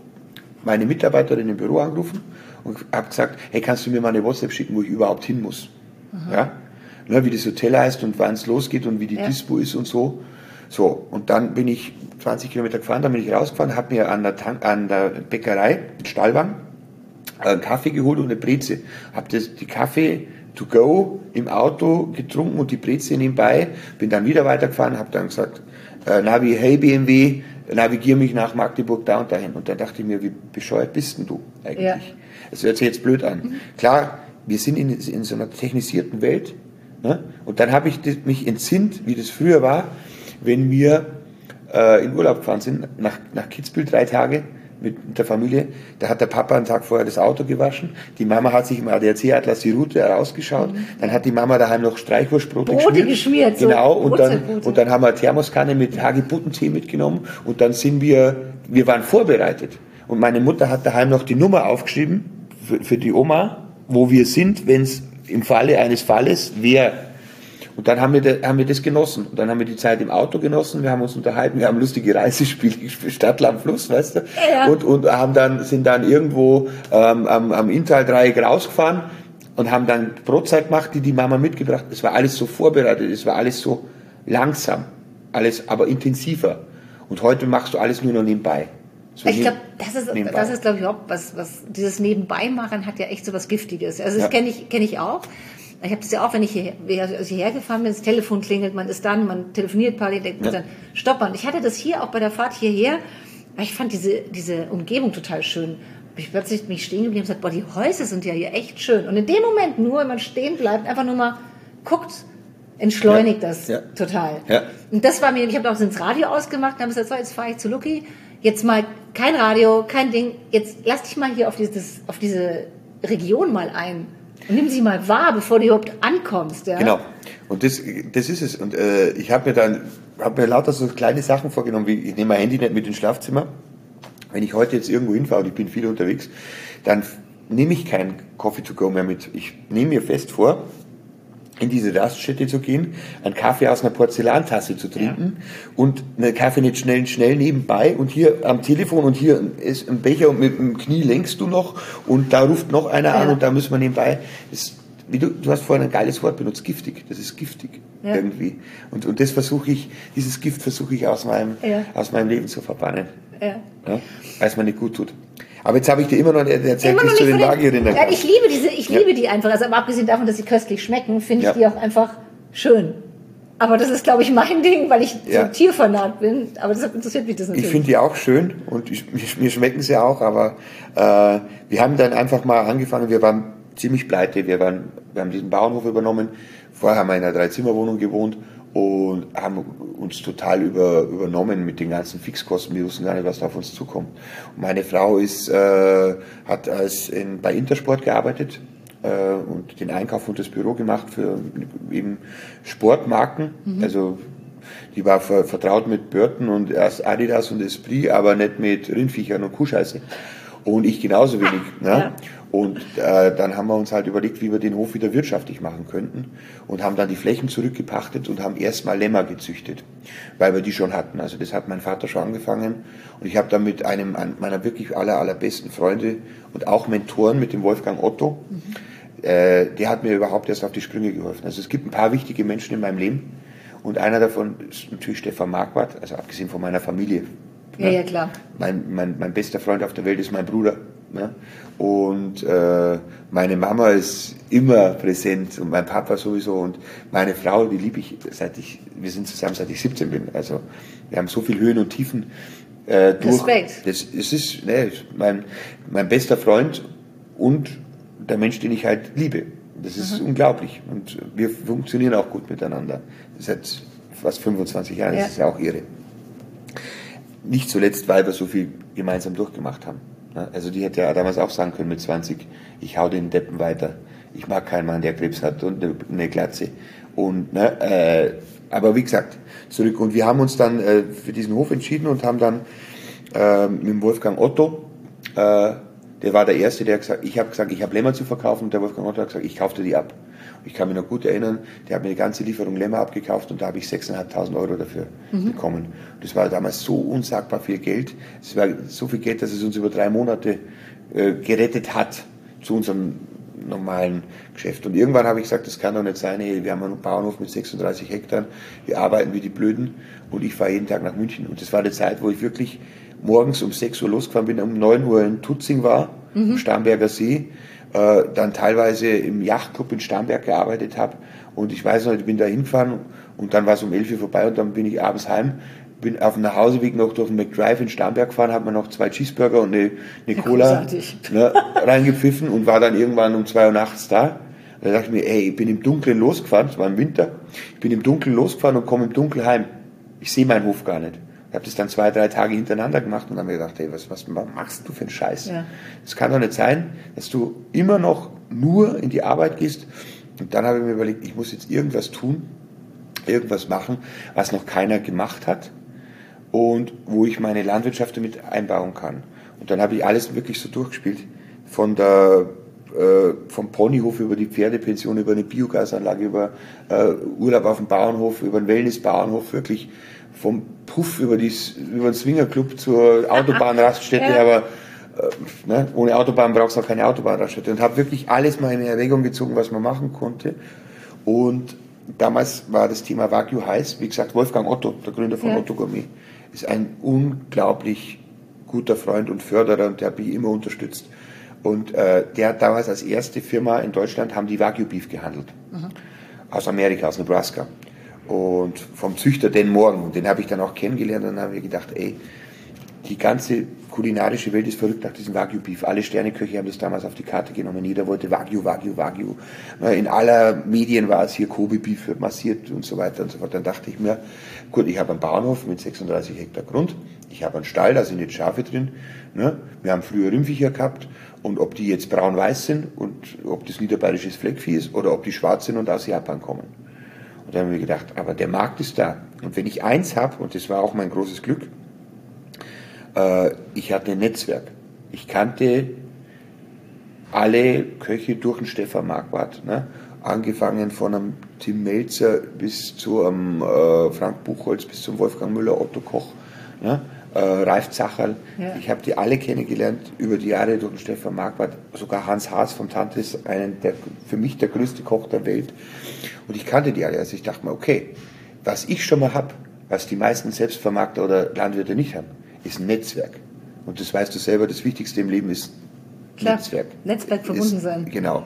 meine Mitarbeiterin im Büro angerufen und habe gesagt, hey, kannst du mir mal eine WhatsApp schicken, wo ich überhaupt hin muss? Ja? Ne, wie das Hotel heißt und wann es losgeht und wie die ja. Dispo ist und so. So, und dann bin ich 20 Kilometer gefahren, dann bin ich rausgefahren, habe mir an der, Tank, an der Bäckerei in Stallwang einen Kaffee geholt und eine Breze. Habe die Kaffee to go im Auto getrunken und die Breze nebenbei, bin dann wieder weitergefahren, habe dann gesagt, äh, Navi, hey BMW, navigier mich nach Magdeburg da und dahin. Und dann dachte ich mir, wie bescheuert bist denn du eigentlich? Ja. Das hört sich jetzt blöd an. Mhm. Klar, wir sind in, in so einer technisierten Welt. Ne? Und dann habe ich mich entsinnt, wie das früher war, wenn wir äh, in Urlaub gefahren sind, nach, nach Kitzbühel drei Tage mit der Familie, da hat der Papa einen Tag vorher das Auto gewaschen, die Mama hat sich im ADAC-Atlas die Route herausgeschaut, mhm. dann hat die Mama daheim noch Streichwurstbrote Brote geschmiert. geschmiert genau, so und, dann, und dann haben wir eine Thermoskanne mit Hagebuttentee mitgenommen und dann sind wir, wir waren vorbereitet. Und meine Mutter hat daheim noch die Nummer aufgeschrieben, für, für die Oma, wo wir sind, wenn es im Falle eines Falles wäre. Und dann haben wir, da, haben wir das genossen. Und dann haben wir die Zeit im Auto genossen, wir haben uns unterhalten, wir haben lustige Reisespiele gespielt, Stadt, Land, Fluss, weißt du? Ja. Und, und haben dann, sind dann irgendwo ähm, am, am Inntal-Dreieck rausgefahren und haben dann Brotzeit gemacht, die die Mama mitgebracht hat. Es war alles so vorbereitet, es war alles so langsam, alles aber intensiver. Und heute machst du alles nur noch nebenbei. So Ich glaube, das ist, nebenbei. das ist glaube ich, auch was, was, dieses Nebenbeimachen hat ja echt so was Giftiges. Also, das Ja. kenne ich, kenne ich auch. Ich habe das ja auch, wenn ich hierher, als ich hierher gefahren bin, das Telefon klingelt, man ist dann, man telefoniert paar, denkt man Ja. dann, stopp mal. Und ich hatte das hier auch bei der Fahrt hierher, weil ich fand diese, diese Umgebung total schön. Ich plötzlich mich stehen geblieben und gesagt, boah, die Häuser sind ja hier echt schön. Und in dem Moment nur, wenn man stehen bleibt, einfach nur mal guckt, entschleunigt Ja. das Ja. total. Ja. Und das war mir, ich habe auch ins Radio ausgemacht und habe gesagt, so, jetzt fahre ich zu Lucky, jetzt mal kein Radio, kein Ding, jetzt lass dich mal hier auf, dieses, auf diese Region mal ein nimm sie mal wahr, bevor du überhaupt ankommst. Ja? Genau. Und das, das ist es. Und äh, ich habe mir dann hab mir lauter so kleine Sachen vorgenommen, wie ich nehme mein Handy nicht mit ins Schlafzimmer. Wenn ich heute jetzt irgendwo hinfahre und ich bin viel unterwegs, dann nehme ich kein Coffee to go mehr mit. Ich nehme mir fest vor, in diese Raststätte zu gehen, einen Kaffee aus einer Porzellantasse zu trinken und einen Kaffee nicht schnell, schnell nebenbei und hier am Telefon und hier ist ein Becher und mit dem Knie lenkst du noch und da ruft noch einer an Ja. und da müssen wir nebenbei. Das, wie du, du hast vorhin ein geiles Wort benutzt, giftig. Das ist giftig Ja. irgendwie. Und, und das versuche ich, dieses Gift versuche ich aus meinem, Ja. aus meinem Leben zu verbannen. Ja. Ja? Weil es mir nicht gut tut. Aber jetzt habe ich dir immer noch nicht erzählt, Immer noch zu den von Magierinnen ja, ich liebe diese, ich Ja. liebe die einfach. Also aber abgesehen davon, dass sie köstlich schmecken, finde ich Ja. die auch einfach schön. Aber das ist, glaube ich, mein Ding, weil ich Ja. so tierfanat bin. Aber deshalb interessiert mich das natürlich. Ich finde die auch schön und ich, mir, mir schmecken sie auch, aber äh, wir haben dann einfach mal angefangen, wir waren ziemlich pleite, wir, waren, wir haben diesen Bauernhof übernommen, vorher haben wir in einer Dreizimmerwohnung gewohnt und haben uns total über, übernommen mit den ganzen Fixkosten, wir wussten gar nicht, was da auf uns zukommt. Und meine Frau ist, äh, hat als in, bei Intersport gearbeitet äh, und den Einkauf und das Büro gemacht für eben Sportmarken, also die war ver vertraut mit Burton und erst Adidas und Esprit, aber nicht mit Rindviechern und Kuhscheiße. Und ich genauso wenig. Ne? Ja. Und äh, dann haben wir uns halt überlegt, wie wir den Hof wieder wirtschaftlich machen könnten und haben dann die Flächen zurückgepachtet und haben erstmal Lämmer gezüchtet, weil wir die schon hatten. Also das hat mein Vater schon angefangen und ich habe dann mit einem meiner wirklich aller allerbesten Freunde und auch Mentoren, mit dem Wolfgang Otto, äh, der hat mir überhaupt erst auf die Sprünge geholfen. Also es gibt ein paar wichtige Menschen in meinem Leben und einer davon ist natürlich Stefan Marquardt, also abgesehen von meiner Familie. Ja, ja, klar. Mein, mein, mein bester Freund auf der Welt ist mein Bruder. Ne? Und äh, meine Mama ist immer präsent und mein Papa sowieso und meine Frau, die liebe ich seit ich, wir sind zusammen seit ich 17 bin. Also wir haben so viel Höhen und Tiefen äh, durch. Respekt. Das, es ist ne, mein, mein bester Freund und der Mensch, den ich halt liebe. Das ist unglaublich und wir funktionieren auch gut miteinander. Seit fast 25 Jahren, Ja. das ist ja auch irre. Nicht zuletzt, weil wir so viel gemeinsam durchgemacht haben. Ne? Also die hätte ja damals auch sagen können mit 20, ich hau den Deppen weiter. Ich mag keinen Mann, der Krebs hat und eine- Glatze. Und, ne, äh, aber wie gesagt, zurück. Und wir haben uns dann äh, für diesen Hof entschieden und haben dann äh, mit Wolfgang Otto, äh, der war der Erste, der gesagt ich habe gesagt, ich habe Lämmer zu verkaufen und der Wolfgang Otto hat gesagt, ich kaufte die ab. Ich kann mich noch gut erinnern, der hat mir die ganze Lieferung Lämmer abgekauft und da habe ich 6.500 Euro dafür bekommen. Das war damals so unsagbar viel Geld. Es war so viel Geld, dass es uns über drei Monate äh, gerettet hat zu unserem normalen Geschäft. Und irgendwann habe ich gesagt, das kann doch nicht sein, hey, wir haben einen Bauernhof mit 36 Hektar, wir arbeiten wie die Blöden und ich fahre jeden Tag nach München. Und das war die Zeit, wo ich wirklich morgens um 6 Uhr losgefahren bin, um 9 Uhr in Tutzing war, am Starnberger See, äh, dann teilweise im Yachtclub in Starnberg gearbeitet habe. Und ich weiß noch, ich bin da hingefahren und dann war es um 11 Uhr vorbei und dann bin ich abends heim, bin auf dem Nachhauseweg noch durch den McDrive in Starnberg gefahren, habe mir noch zwei Cheeseburger und eine, eine Cola großartig. ne, reingepfiffen und war dann irgendwann um 2 Uhr nachts da. Da dachte ich mir, ey, ich bin im Dunkeln losgefahren, es war im Winter, ich bin im Dunkeln losgefahren und komme im Dunkeln heim. Ich sehe meinen Hof gar nicht. Ich habe das dann zwei, drei Tage hintereinander gemacht und habe mir gedacht, ey, was, was machst du für einen Scheiß? Ja. Es kann doch nicht sein, dass du immer noch nur in die Arbeit gehst. Und dann habe ich mir überlegt, ich muss jetzt irgendwas tun, irgendwas machen, was noch keiner gemacht hat und wo ich meine Landwirtschaft damit einbauen kann. Und dann habe ich alles wirklich so durchgespielt. von der äh, vom Ponyhof über die Pferdepension, über eine Biogasanlage, über äh, Urlaub auf dem Bauernhof, über einen Wellnessbauernhof, wirklich vom Puff über, dies, über den Swingerclub zur Autobahnraststätte, ja. aber äh, ne, ohne Autobahn brauchst du auch keine Autobahnraststätte. Und habe wirklich alles mal in Erwägung gezogen, was man machen konnte. Und damals war das Thema Wagyu heiß. Wie gesagt, Wolfgang Otto, der Gründer von ja. Otto Gourmet, ist ein unglaublich guter Freund und Förderer und der hat mich immer unterstützt. Und äh, der hat damals als erste Firma in Deutschland haben die Wagyu Beef gehandelt. Mhm. Aus Amerika, aus Nebraska. Und vom Züchter Den Morgen. Und den habe ich dann auch kennengelernt. Und dann haben wir gedacht, ey, die ganze kulinarische Welt ist verrückt nach diesem Wagyu Beef. Alle Sterneköche haben das damals auf die Karte genommen. Jeder wollte Wagyu, Wagyu, Wagyu. In aller Medien war es hier Kobe Beef massiert und so weiter und so fort. Dann dachte ich mir, gut, ich habe einen Bauernhof mit 36 Hektar Grund. Ich habe einen Stall, da sind jetzt Schafe drin. Ne? Wir haben früher Rindviecher gehabt. Und ob die jetzt braun-weiß sind und ob das niederbayerisches Fleckvieh ist oder ob die schwarz sind und aus Japan kommen. Und dann haben wir gedacht, aber der Markt ist da. Und wenn ich eins habe, und das war auch mein großes Glück, äh, ich hatte ein Netzwerk. Ich kannte alle Köche durch den Stefan Marquardt. Ne? Angefangen von einem Tim Melzer bis zu äh, Frank Buchholz, bis zum Wolfgang Müller, Otto Koch. Ne? Äh, Ralf Zacherl. Ja. Ich habe die alle kennengelernt über die Jahre durch den Stefan Marquardt, sogar Hans Haas vom Tantis, einen der, für mich der größte Koch der Welt. Und ich kannte die alle. Also ich dachte mir, okay, was ich schon mal habe, was die meisten Selbstvermarkter oder Landwirte nicht haben, ist ein Netzwerk. Und das weißt du selber, das Wichtigste im Leben ist Klar, Netzwerk. Netzwerk verbunden ist, sein. Genau.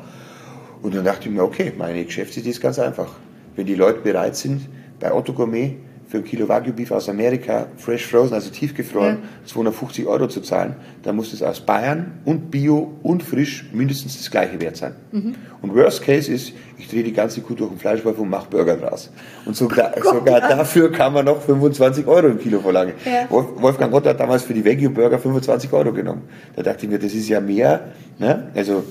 Und dann dachte ich mir, okay, meine Geschäftsidee ist ganz einfach. Wenn die Leute bereit sind, bei Otto Gourmet für ein Kilo Wagyu Beef aus Amerika, fresh frozen, also tiefgefroren, ja. 250 Euro zu zahlen, dann muss es aus Bayern und Bio und frisch mindestens das gleiche wert sein. Mhm. Und Worst Case ist, ich drehe die ganze Kuh durch den Fleischwolf und mache Burger draus. Und sogar, oh sogar dafür kann man noch 25 Euro im Kilo verlangen. Ja. Wolfgang Gott hat damals für die Wagyu Burger 25 Euro genommen. Da dachte ich mir, das ist ja mehr. Ne? Also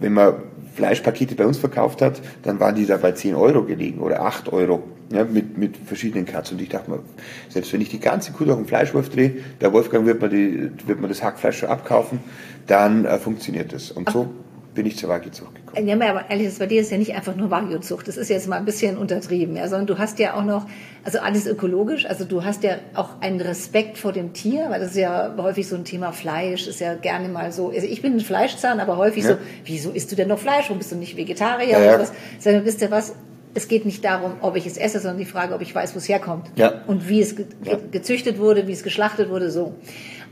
wenn man Fleischpakete bei uns verkauft hat, dann waren die da bei 10 Euro gelegen oder 8 Euro ja, mit, mit verschiedenen Cuts. Und ich dachte mir, selbst wenn ich die ganze Kuh durch den Fleischwolf drehe, der Wolfgang wird mir, die, wird mir das Hackfleisch schon abkaufen, dann äh, funktioniert das. Und so bin ich zur Wagyu-Zucht gekommen. Ja, aber ehrlich, das bei dir ist ja nicht einfach nur Wagyu-Zucht. Das ist jetzt mal ein bisschen untertrieben, ja, sondern du hast ja auch noch, also alles ökologisch, also du hast ja auch einen Respekt vor dem Tier, weil das ist ja häufig so ein Thema Fleisch, ist ja gerne mal so, also ich bin ein Fleischzahn, aber häufig ja. so, wieso isst du denn noch Fleisch? Warum bist du nicht Vegetarier? Ja, ja. Was? Sag, wisst ihr was? Es geht nicht darum, ob ich es esse, sondern die Frage, ob ich weiß, wo es herkommt. Ja. Und wie es ge gezüchtet wurde, wie es geschlachtet wurde, so.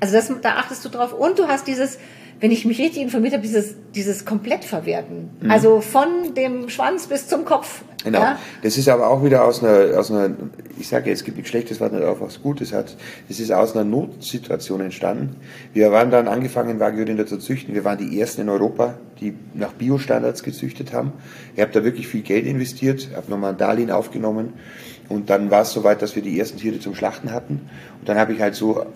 Also das, da achtest du drauf. Und du hast dieses, wenn ich mich richtig informiert habe, dieses, dieses Komplettverwerten. Mhm. Also von dem Schwanz bis zum Kopf. Genau. Ja? Das ist aber auch wieder aus einer, aus einer ich sage jetzt, es gibt nichts Schlechtes, was nicht auch was Gutes hat. Das ist aus einer Notsituation entstanden. Wir waren dann angefangen, Wagyu-Rinder zu züchten. Wir waren die ersten in Europa, die nach Biostandards gezüchtet haben. Ich habe da wirklich viel Geld investiert, habe nochmal ein Darlehen aufgenommen und dann war es soweit, dass wir die ersten Tiere zum Schlachten hatten. Und dann habe ich halt so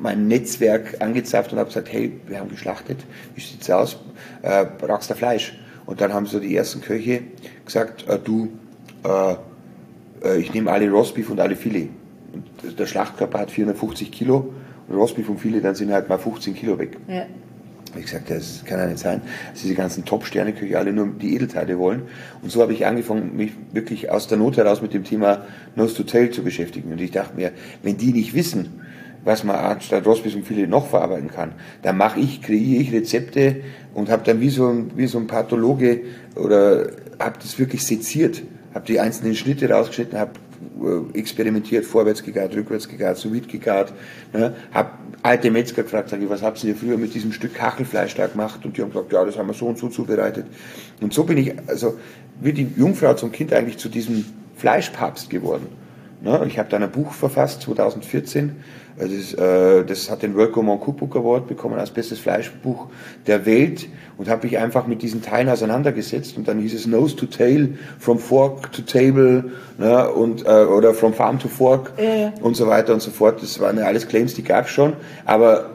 mein Netzwerk angezapft und habe gesagt, hey, wir haben geschlachtet, wie sieht's aus? Äh, brauchst du Fleisch? Und dann haben so die ersten Köche gesagt, äh, du, äh, äh ich nehme alle Rostbeef und alle Filet. Und der Schlachtkörper hat 450 Kilo, und Rostbeef und Filet, dann sind halt mal 15 Kilo weg. Ja. Ich gesagt, das kann ja nicht sein, dass diese ganzen Top-Sterne-Köche alle nur die Edelteile wollen. Und so habe ich angefangen, mich wirklich aus der Not heraus mit dem Thema Nose to Tail zu beschäftigen. Und ich dachte mir, wenn die nicht wissen, was man anstatt Rostbiss und Filet noch verarbeiten kann, dann mache ich, kreiere ich Rezepte und habe dann wie so, ein, wie so ein Pathologe oder habe das wirklich seziert, habe die einzelnen Schnitte rausgeschnitten, habe äh, experimentiert, vorwärts gegart, rückwärts gegart, so weit gegart, ne, habe alte Metzger gefragt, sage ich, was habt ihr früher mit diesem Stück Kachelfleisch da gemacht? Und die haben gesagt, ja, das haben wir so und so zubereitet. Und so bin ich, also wie die Jungfrau zum Kind eigentlich zu diesem Fleischpapst geworden. Ne? Ich habe dann ein Buch verfasst, 2014. Also das, äh, das hat den World Gourmand Cookbook Award bekommen als bestes Fleischbuch der Welt und habe mich einfach mit diesen Teilen auseinandergesetzt und dann hieß es Nose to Tail, from Fork to Table ne? und, äh, oder from Farm to Fork äh. und so weiter und so fort. Das waren ja alles Claims, die gab es schon, aber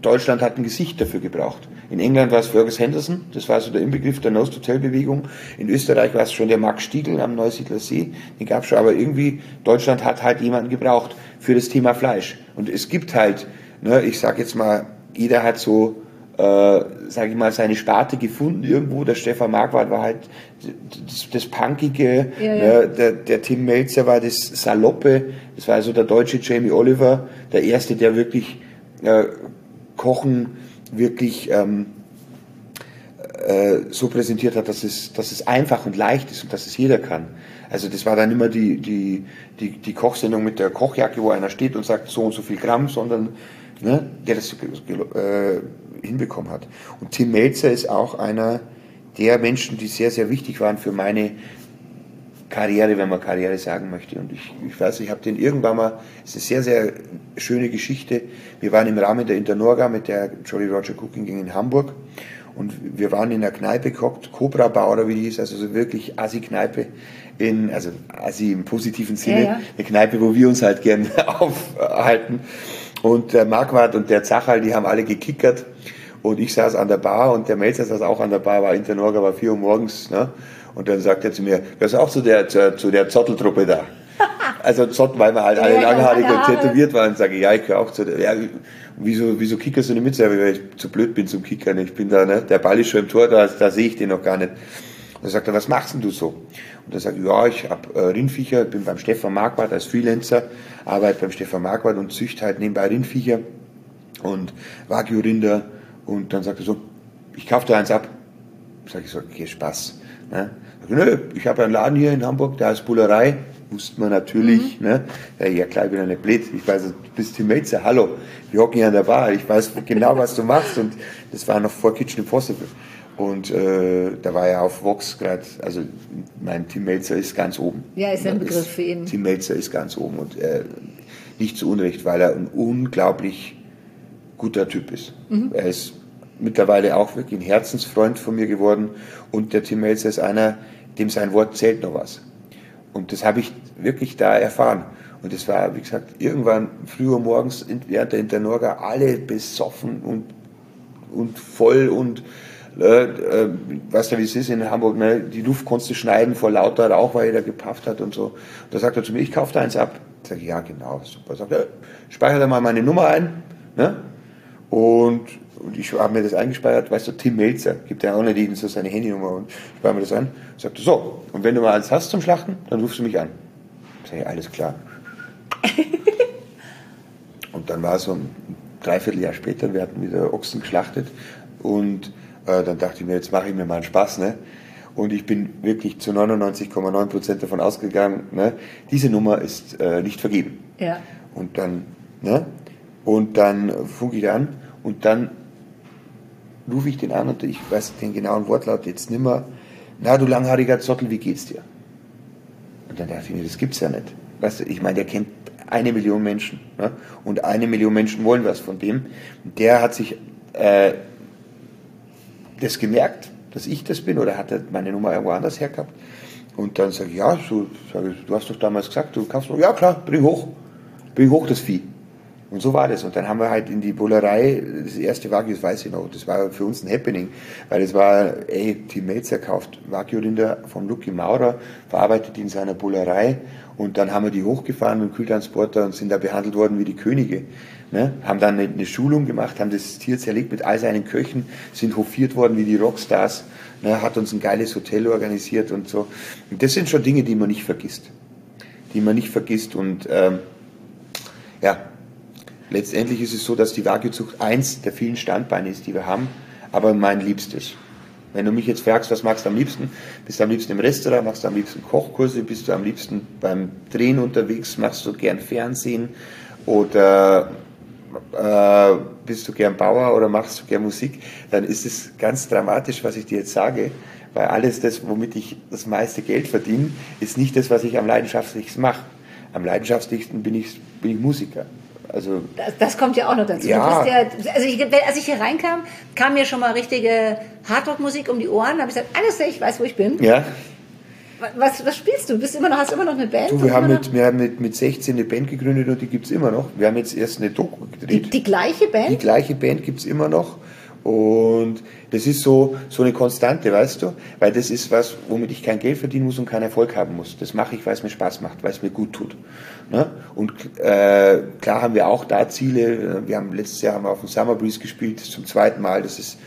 Deutschland hat ein Gesicht dafür gebraucht. In England war es Fergus Henderson, das war so der Inbegriff der Nose-to-Tail-Bewegung. In Österreich war es schon der Max Stiegel am Neusiedler See, den gab es schon, aber irgendwie Deutschland hat halt jemanden gebraucht, für das Thema Fleisch. Und es gibt halt, ne, ich sage jetzt mal, jeder hat so äh, sage ich mal, seine Sparte gefunden irgendwo. Der Stefan Marquardt war halt das, das Punkige, ja, ja. Ne? Der, der Tim Melzer war das Saloppe, das war also der deutsche Jamie Oliver, der erste, der wirklich äh, Kochen wirklich ähm, äh, so präsentiert hat, dass es, dass es einfach und leicht ist und dass es jeder kann. Also das war dann immer die, die, die, die Kochsendung mit der Kochjacke, wo einer steht und sagt so und so viel Gramm, sondern ne, der das äh, hinbekommen hat. Und Tim Melzer ist auch einer der Menschen, die sehr, sehr wichtig waren für meine Karriere, wenn man Karriere sagen möchte. Und ich, ich weiß, ich habe den irgendwann mal, es ist eine sehr, sehr schöne Geschichte. Wir waren im Rahmen der Internorga mit der Jolly Roger Cooking Gang in Hamburg und wir waren in der Kneipe gehockt, Cobra Bar oder wie die hieß, also so wirklich Assi-Kneipe in, also Assi im positiven Sinne, ja, ja. eine Kneipe, wo wir uns halt gern aufhalten. Und der Marquardt und der Zachal, die haben alle gekickert. Und ich saß an der Bar und der Melzer saß auch an der Bar, war Internorga, war vier Uhr morgens. Ne? Und dann sagt er zu mir, du ist auch zu der, zu, zu der Zotteltruppe da. Also Zott, weil wir halt alle langhaarig und tätowiert waren, sage ich, ja, ich gehöre auch zu der. Ja, wieso, wieso kickerst du nicht mit? Weil ich zu blöd bin zum Kickern. Ich bin da, ne? der Ball ist schon im Tor, da, da sehe ich den noch gar nicht. Und dann sagt er, was machst denn du so? Und dann sagt er, ja, ich hab äh, Rindviecher, bin beim Stefan Marquardt als Freelancer, arbeite beim Stefan Marquardt und züchte halt nebenbei Rindviecher und Wagyu-Rinder. Und dann sagt er so, ich kaufe dir eins ab. Sag ich so, okay, Spaß. Ne? Nö, ich habe einen Laden hier in Hamburg, der heißt Bullerei. Wusste man natürlich, mhm. ne? Ja, ja, klar, ich bin ja nicht blöd. Ich weiß, du bist Tim Melzer, hallo. Wir hocken hier an der Bar. Ich weiß genau, was du machst. Und das war noch vor Kitchen Impossible. Und äh, da war ja auf Vox gerade, also mein Tim Melzer ist ganz oben. Ja, ist ein Begriff ist, für ihn. Tim Melzer ist ganz oben und äh, nicht zu Unrecht, weil er ein unglaublich guter Typ ist. Mhm. Er ist mittlerweile auch wirklich ein Herzensfreund von mir geworden und der Tim Melzer ist einer, dem sein Wort zählt noch was. Und das habe ich wirklich da erfahren. Und es war, wie gesagt, irgendwann früher morgens während der Internorga alle besoffen und, und voll und äh, äh, weißt du, wie es ist in Hamburg, ne? die Luft konntest du schneiden vor lauter Rauch, weil jeder gepafft hat und so. Und da sagt er zu mir, ich kaufe da eins ab. Ich sage, ja, genau, super. Sagt er, speicher da mal meine Nummer ein. Ne? Und und ich habe mir das eingespeichert, weißt du, Tim Melzer, gibt ja auch nicht so seine Handynummer und ich speichere mir das ein. Sagt so, und wenn du mal eins hast zum Schlachten, dann rufst du mich an. Ich sage, alles klar. und dann war es so ein Dreivierteljahr später, wir hatten wieder Ochsen geschlachtet und äh, dann dachte ich mir, jetzt mache ich mir mal einen Spaß, ne? Und ich bin wirklich zu 99,9 Prozent davon ausgegangen, ne? diese Nummer ist äh, nicht vergeben. Ja. Und dann, ne? Und dann funke ich an und dann rufe ich den an und ich weiß den genauen Wortlaut jetzt nimmer. Na, du langhaariger Zottel, wie geht's dir? Und dann dachte ich mir, das gibt's ja nicht. Weißt du, ich meine, der kennt eine Million Menschen. Ne? Und eine Million Menschen wollen was von dem. Und der hat sich äh, das gemerkt, dass ich das bin, oder hat er meine Nummer irgendwo anders hergehabt. Und dann sage ich, ja, so, sag ich, du hast doch damals gesagt, du noch, ja klar, bring hoch, bring hoch das Vieh. Und so war das. Und dann haben wir halt in die Bullerei, das erste Wagyu, das weiß ich noch, das war für uns ein Happening, weil es war, ey, Tim Melzer kauft Wagyu-Rinder von Lucky Maurer, verarbeitet in seiner Bullerei und dann haben wir die hochgefahren mit dem Kühltransporter und sind da behandelt worden wie die Könige. Ne? Haben dann eine, eine, Schulung gemacht, haben das Tier zerlegt mit all seinen Köchen, sind hofiert worden wie die Rockstars, ne? hat uns ein geiles Hotel organisiert und so. Und das sind schon Dinge, die man nicht vergisst. Die man nicht vergisst und ähm, ja, letztendlich ist es so, dass die Wagyu-Zucht eins der vielen Standbeine ist, die wir haben, aber mein liebstes. Wenn du mich jetzt fragst, was magst du am liebsten? Bist du am liebsten im Restaurant, machst du am liebsten Kochkurse, bist du am liebsten beim Drehen unterwegs, machst du gern Fernsehen oder äh, bist du gern Bauer oder machst du gern Musik, dann ist es ganz dramatisch, was ich dir jetzt sage, weil alles das, womit ich das meiste Geld verdiene, ist nicht das, was ich am leidenschaftlichsten mache. Am leidenschaftlichsten bin ich, bin ich Musiker. Also, das, das, kommt ja auch noch dazu. Ja. Ja, also ich, als ich hier reinkam, kam mir schon mal richtige Hardrock-Musik um die Ohren. Da habe ich gesagt, alles, ich weiß, wo ich bin. Ja. Was, was spielst du? Bist immer noch, hast immer noch eine Band? Du, wir, haben mit, wir haben mit, mit 16 eine Band gegründet und die gibt es immer noch. Wir haben jetzt erst eine Doku gedreht. Die, die, gleiche Band? Die gleiche Band gibt es immer noch. Und das ist so, so eine Konstante, weißt du? Weil das ist was, womit ich kein Geld verdienen muss und keinen Erfolg haben muss. Das mache ich, weil es mir Spaß macht, weil es mir gut tut. Ne? Und äh, klar haben wir auch da Ziele. Wir haben letztes Jahr haben wir auf dem Summer Breeze gespielt, zum zweiten Mal. Das ist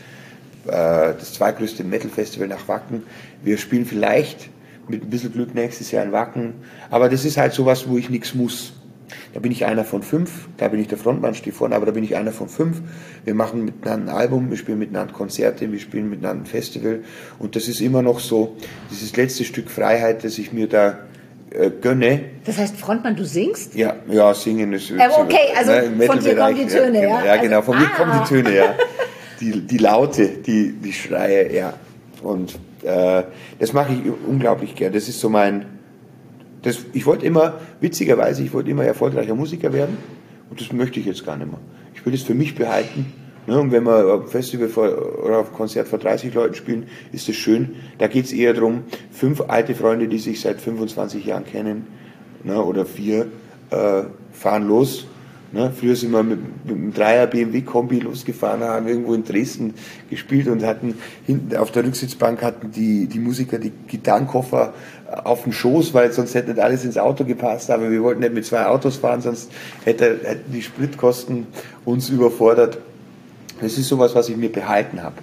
äh, das zweitgrößte Metal Festival nach Wacken. Wir spielen vielleicht mit ein bisschen Glück nächstes Jahr in Wacken. Aber das ist halt sowas, wo ich nichts muss. Da bin ich einer von fünf, da bin ich der Frontmann, stehe vorne, aber da bin ich einer von fünf. Wir machen miteinander ein Album, wir spielen miteinander Konzerte, wir spielen miteinander ein Festival und das ist immer noch so dieses letzte Stück Freiheit, das ich mir da äh, gönne. Das heißt, Frontmann, du singst? Ja, ja, singen ist. Ähm, okay, also ne, von dir kommen die Töne, ja? Ja, genau, von ah. mir kommen die Töne, ja. Die, die Laute, die, die Schreie, ja. Und äh, das mache ich unglaublich gern. Das ist so mein, das, ich wollte immer, witzigerweise, ich wollte immer erfolgreicher Musiker werden und das möchte ich jetzt gar nicht mehr. Ich will das für mich behalten. Ne? Und wenn wir auf Festival vor, oder auf Konzert vor 30 Leuten spielen, ist das schön. Da geht es eher darum, fünf alte Freunde, die sich seit 25 Jahren kennen, ne? oder vier, äh, fahren los Ne, früher sind wir mit, mit einem Dreier BMW-Kombi losgefahren, haben irgendwo in Dresden gespielt und hatten hinten auf der Rücksitzbank hatten die, die Musiker die Gitarrenkoffer auf dem Schoß, weil sonst hätte nicht alles ins Auto gepasst. Aber wir wollten nicht mit zwei Autos fahren, sonst hätte, hätten die Spritkosten uns überfordert. Das ist sowas, was ich mir behalten habe.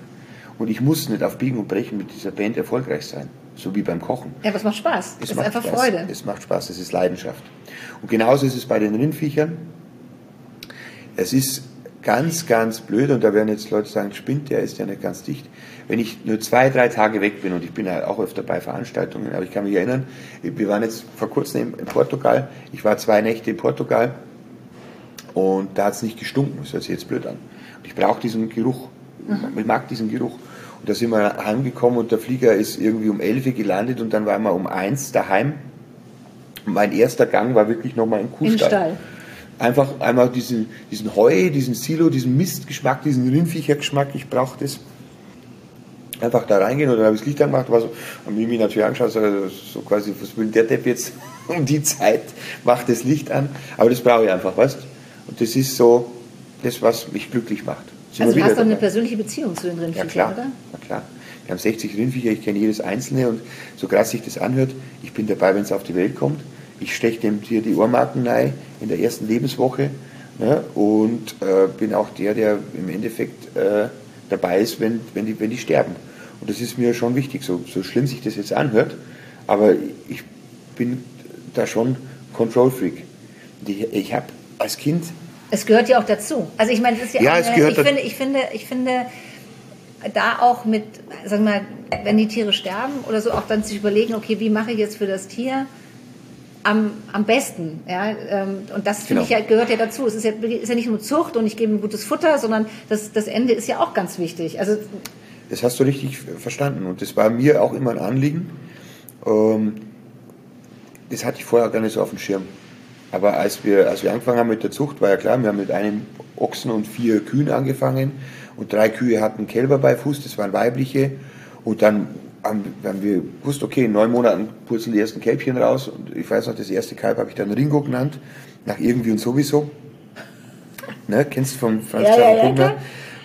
Und ich muss nicht auf Biegen und Brechen mit dieser Band erfolgreich sein. So wie beim Kochen. Ja, aber es macht Spaß. Es, es ist einfach Spaß. Freude. Es macht Spaß, es ist Leidenschaft. Und genauso ist es bei den Rindviechern es ist ganz, ganz blöd und da werden jetzt Leute sagen, spinnt, der ist ja nicht ganz dicht. Wenn ich nur zwei, drei Tage weg bin und ich bin ja auch öfter bei Veranstaltungen, aber ich kann mich erinnern, wir waren jetzt vor kurzem in Portugal, ich war zwei Nächte in Portugal und da hat es nicht gestunken, das hört sich jetzt blöd an. Und ich brauche diesen Geruch, mhm. ich mag diesen Geruch. Und da sind wir angekommen und der Flieger ist irgendwie um 11 Uhr gelandet und dann waren wir um eins daheim. Und mein erster Gang war wirklich nochmal ein Kuhstall. Im Stall einfach einmal diesen, diesen Heu, diesen Silo, diesen Mistgeschmack, diesen Rindviechergeschmack, ich brauche das. Einfach da reingehen und dann habe ich das Licht angemacht, so, haben mich natürlich angeschaut, so, so quasi, was will der Depp jetzt um die Zeit, macht das Licht an. Aber das brauche ich einfach, weißt Und das ist so das, was mich glücklich macht. Sind also du hast doch eine persönliche Beziehung zu den Rindviechern, ja, klar, oder? Ja klar. Wir haben 60 Rindviecher, ich kenne jedes einzelne und so krass sich das anhört, ich bin dabei, wenn es auf die Welt kommt. Ich steche dem Tier die Ohrmarken rein in der ersten Lebenswoche ne, und äh, bin auch der, der im Endeffekt äh, dabei ist, wenn, wenn, die, wenn die sterben. Und das ist mir schon wichtig, so, so schlimm sich das jetzt anhört, aber ich bin da schon Control Freak. Ich, ich habe als Kind. Es gehört ja auch dazu. Also ich meine, das ist ja, ja eine, es gehört ich finde, ich finde, ich finde da auch mit, sagen wir mal, wenn die Tiere sterben oder so, auch dann sich überlegen, okay, wie mache ich jetzt für das Tier am, am besten. Ja? Ähm, und das genau. ich ja, gehört ja dazu. Es ist ja, ist ja nicht nur Zucht und ich gebe ihm gutes Futter, sondern das, das Ende ist ja auch ganz wichtig. Also, das hast du richtig verstanden und das war mir auch immer ein Anliegen. Ähm, das hatte ich vorher gar nicht so auf dem Schirm. Aber als wir, als wir angefangen haben mit der Zucht, war ja klar, wir haben mit einem Ochsen und vier Kühen angefangen und drei Kühe hatten Kälber bei Fuß, das waren weibliche. Und dann haben, wir gewusst, okay, in neun Monaten purzeln die ersten Kälbchen raus. Und ich weiß noch, das erste Kalb habe ich dann Ringo genannt, nach irgendwie und sowieso. Ne, kennst du von Franz ja, ja, ja,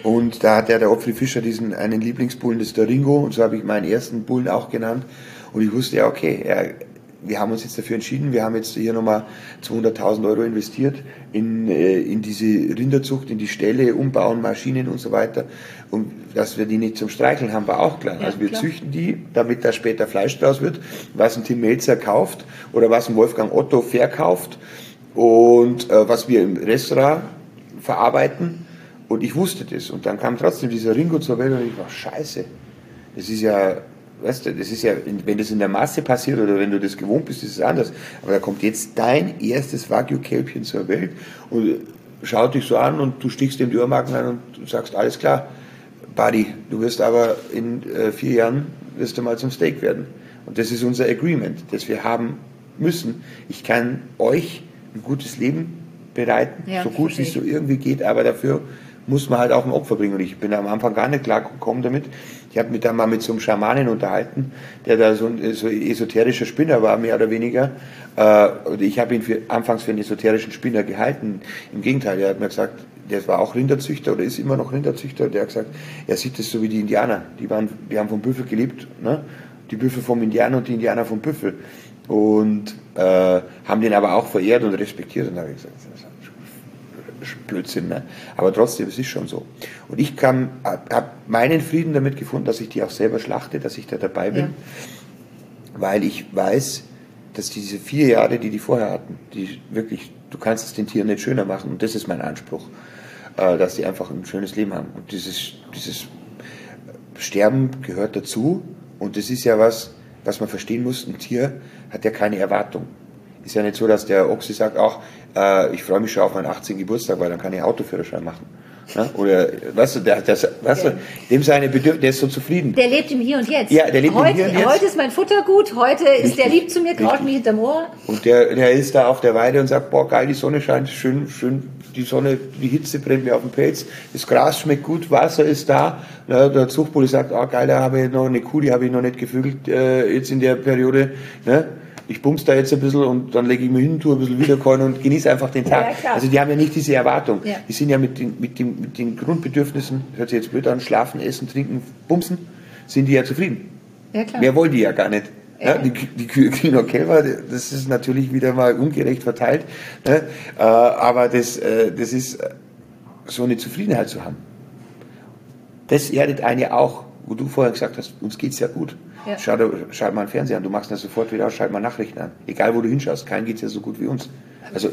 Und da hat ja der Opfri Fischer diesen einen Lieblingsbullen, das ist der Ringo. Und so habe ich meinen ersten Bullen auch genannt. Und ich wusste ja, okay, er, wir haben uns jetzt dafür entschieden, wir haben jetzt hier nochmal 200.000 Euro investiert in, äh, in diese Rinderzucht, in die Ställe, umbauen, Maschinen und so weiter. Und dass wir die nicht zum Streicheln haben, war auch klar. Ja, also wir klar. züchten die, damit da später Fleisch draus wird, was ein Tim Melzer kauft oder was ein Wolfgang Otto verkauft und äh, was wir im Restaurant verarbeiten. Und ich wusste das. Und dann kam trotzdem dieser Ringo zur Welt und ich war, scheiße, das ist ja weißt du, das ist ja, wenn das in der Masse passiert oder wenn du das gewohnt bist, ist es anders. Aber da kommt jetzt dein erstes Wagyu-Kälbchen zur Welt und schaut dich so an und du stichst dem die Ohrmarken an und sagst, alles klar, Buddy, du wirst aber in äh, vier Jahren wirst du mal zum Steak werden. Und das ist unser Agreement, das wir haben müssen. Ich kann euch ein gutes Leben bereiten, ja, so gut wie es so irgendwie geht, aber dafür muss man halt auch ein Opfer bringen. Und ich bin am Anfang gar nicht klar gekommen damit. Ich habe mich da mal mit so einem Schamanen unterhalten, der da so ein so esoterischer Spinner war, mehr oder weniger. Äh, und ich habe ihn für, anfangs für einen esoterischen Spinner gehalten. Im Gegenteil, er hat mir gesagt, der war auch Rinderzüchter oder ist immer noch Rinderzüchter. Der hat gesagt, er sieht das so wie die Indianer. Die, waren, die haben vom Büffel gelebt. Ne? Die Büffel vom Indianer und die Indianer vom Büffel. Und äh, haben den aber auch verehrt und respektiert. Und da habe ich gesagt, das ist Blödsinn. Ne? Aber trotzdem, es ist schon so. Und ich habe meinen Frieden damit gefunden, dass ich die auch selber schlachte, dass ich da dabei bin. Ja. Weil ich weiß, dass diese vier Jahre, die die vorher hatten, die wirklich, du kannst es den Tieren nicht schöner machen. Und das ist mein Anspruch, äh, dass sie einfach ein schönes Leben haben. Und dieses, dieses Sterben gehört dazu. Und das ist ja was, was man verstehen muss. Ein Tier hat ja keine Erwartung. Ist ja nicht so, dass der Ochse sagt, auch, äh, ich freue mich schon auf meinen 18. Geburtstag, weil dann kann ich Autoführerschein machen. Ja? Oder, weißt du, der, der, weißt du, dem seine Bedürfnisse, der ist so zufrieden. Der lebt im Hier und Jetzt. Ja, der lebt heute, im Hier und Jetzt. Heute ist mein Futter gut, heute ist der lieb zu mir, kraut mich hinterm Ohr. Und der, der ist da auf der Weide und sagt, boah, geil, die Sonne scheint, schön, schön, die Sonne, die Hitze brennt mir auf dem Pelz, das Gras schmeckt gut, Wasser ist da. Na, der Zuchtbulle sagt, ah, geil, da habe ich noch eine Kuh, die habe ich noch nicht gevögelt, äh, jetzt in der Periode, ne? Ich bumse da jetzt ein bisschen und dann lege ich mich hin, tue ein bisschen Wiederkäuen und genieße einfach den Tag. Ja, also die haben ja nicht diese Erwartung. Ja. Die sind ja mit den, mit, den, mit den Grundbedürfnissen, hört sich jetzt blöd an, schlafen, essen, trinken, bumsen, sind die ja zufrieden. Ja, klar. Mehr wollen die ja gar nicht. Ja, die, die Kühe kriegen noch Kälber, das ist natürlich wieder mal ungerecht verteilt. Ne? Äh, aber das, äh, das ist so eine Zufriedenheit zu haben. Das erdet eine auch, wo du vorher gesagt hast, uns geht es ja gut. Ja. Schau, schau mal einen Fernseher an, du machst das sofort wieder aus, schalt mal Nachrichten an. Egal wo du hinschaust, keinen geht es ja so gut wie uns. Also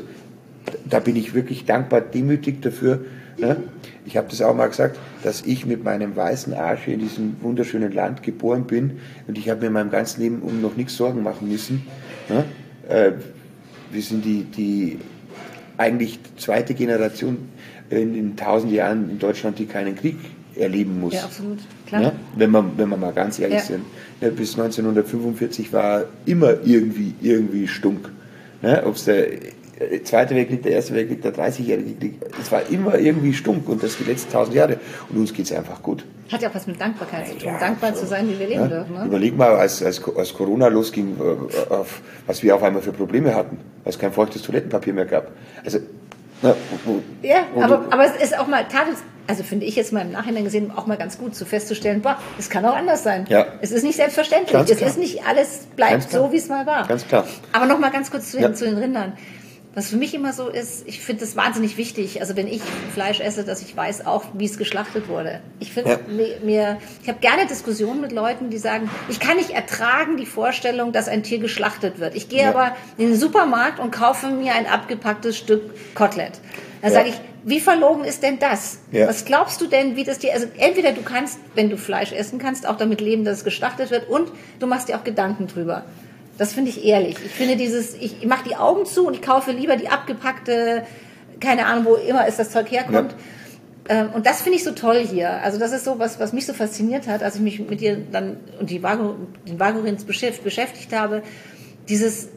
da bin ich wirklich dankbar, demütig dafür. Ne? Ich habe das auch mal gesagt, dass ich mit meinem weißen Arsch in diesem wunderschönen Land geboren bin und ich habe mir in meinem ganzen Leben um noch nichts Sorgen machen müssen. Ne? Äh, wir sind die, die eigentlich zweite Generation in, in tausend Jahren in Deutschland, die keinen Krieg erleben muss. Ja, absolut. Klar. Ja, wenn, man, wenn wir mal ganz ehrlich ja. sind. Ja, bis 1945 war immer irgendwie, irgendwie stunk. Ne? Ob es der Zweite Weltkrieg, der Erste Weltkrieg, der 30-jährige Krieg, es war immer irgendwie stunk und das die letzten tausend Jahre. Und uns geht es einfach gut. Hat ja auch was mit Dankbarkeit zu tun, dankbar so. zu sein, wie wir leben dürfen. Ne? Überleg mal, als, als, als Corona losging, äh, auf, was wir auf einmal für Probleme hatten, weil es kein feuchtes Toilettenpapier mehr gab. Also na, wo, ja, aber, aber es ist auch mal, also finde ich jetzt mal im Nachhinein gesehen, auch mal ganz gut, so festzustellen, boah, es kann auch anders sein. Ja. Es ist nicht selbstverständlich. Ganz es klar. ist nicht alles bleibt so, wie es mal war. Ganz klar. Aber noch mal ganz kurz zu, ja. zu den Rindern. Was für mich immer so ist, ich finde das wahnsinnig wichtig. Also wenn ich Fleisch esse, dass ich weiß auch, wie es geschlachtet wurde. Ich finde ja. mir, ich habe gerne Diskussionen mit Leuten, die sagen, ich kann nicht ertragen die Vorstellung, dass ein Tier geschlachtet wird. Ich gehe ja. aber in den Supermarkt und kaufe mir ein abgepacktes Stück Kotelett. Da ja. sage ich, wie verlogen ist denn das? Ja. Was glaubst du denn, wie das dir, also entweder du kannst, wenn du Fleisch essen kannst, auch damit leben, dass es geschlachtet wird und du machst dir auch Gedanken drüber. Das finde ich ehrlich. Ich finde dieses, ich mache die Augen zu und ich kaufe lieber die abgepackte, keine Ahnung, wo immer es das Zeug herkommt. Ja. Ähm, und das finde ich so toll hier. Also das ist so was, was mich so fasziniert hat, als ich mich mit dir dann und die Vago, den Vagorins beschäftigt habe. Dieses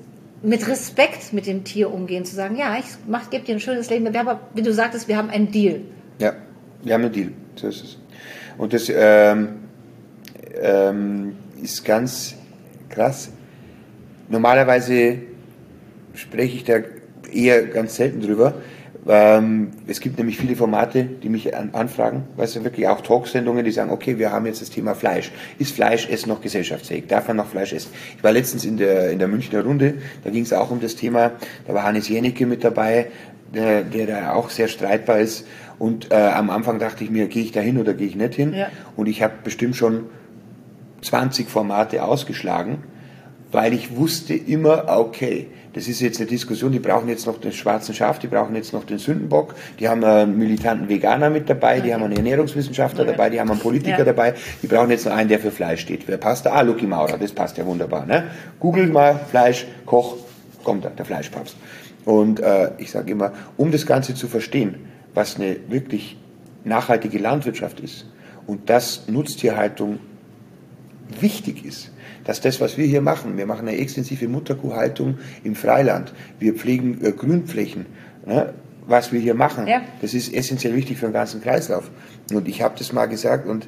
mit Respekt mit dem Tier umgehen, zu sagen, ja, ich gebe dir ein schönes Leben. Aber wie du sagtest, wir haben einen Deal. Ja, wir haben einen Deal. So ist es. Und das ähm, ähm, ist ganz krass Normalerweise spreche ich da eher ganz selten drüber. Ähm, es gibt nämlich viele Formate, die mich anfragen, weißt du, wirklich auch Talksendungen, die sagen, okay, wir haben jetzt das Thema Fleisch. Ist Fleisch essen noch gesellschaftsfähig? Darf man noch Fleisch essen? Ich war letztens in der, in der Münchner Runde, da ging es auch um das Thema, da war Hannes Jenicke mit dabei, der, der da auch sehr streitbar ist. Und äh, am Anfang dachte ich mir, gehe ich da hin oder gehe ich nicht hin? Ja. Und ich habe bestimmt schon 20 Formate ausgeschlagen weil ich wusste immer, okay, das ist jetzt eine Diskussion, die brauchen jetzt noch den schwarzen Schaf, die brauchen jetzt noch den Sündenbock, die haben einen militanten Veganer mit dabei, die haben einen Ernährungswissenschaftler dabei, die haben einen Politiker ja. dabei, die brauchen jetzt noch einen, der für Fleisch steht. Wer passt da? Ah, Lucky Maurer, das passt ja wunderbar. Ne? Google mal Fleisch, Koch, kommt da, der Fleischpapst. Und äh, ich sage immer, um das Ganze zu verstehen, was eine wirklich nachhaltige Landwirtschaft ist und dass Nutztierhaltung wichtig ist, dass das, was wir hier machen, wir machen eine extensive Mutterkuhhaltung im Freiland, wir pflegen äh, Grünflächen, ne? was wir hier machen. Ja. Das ist essentiell wichtig für den ganzen Kreislauf. Und ich habe das mal gesagt und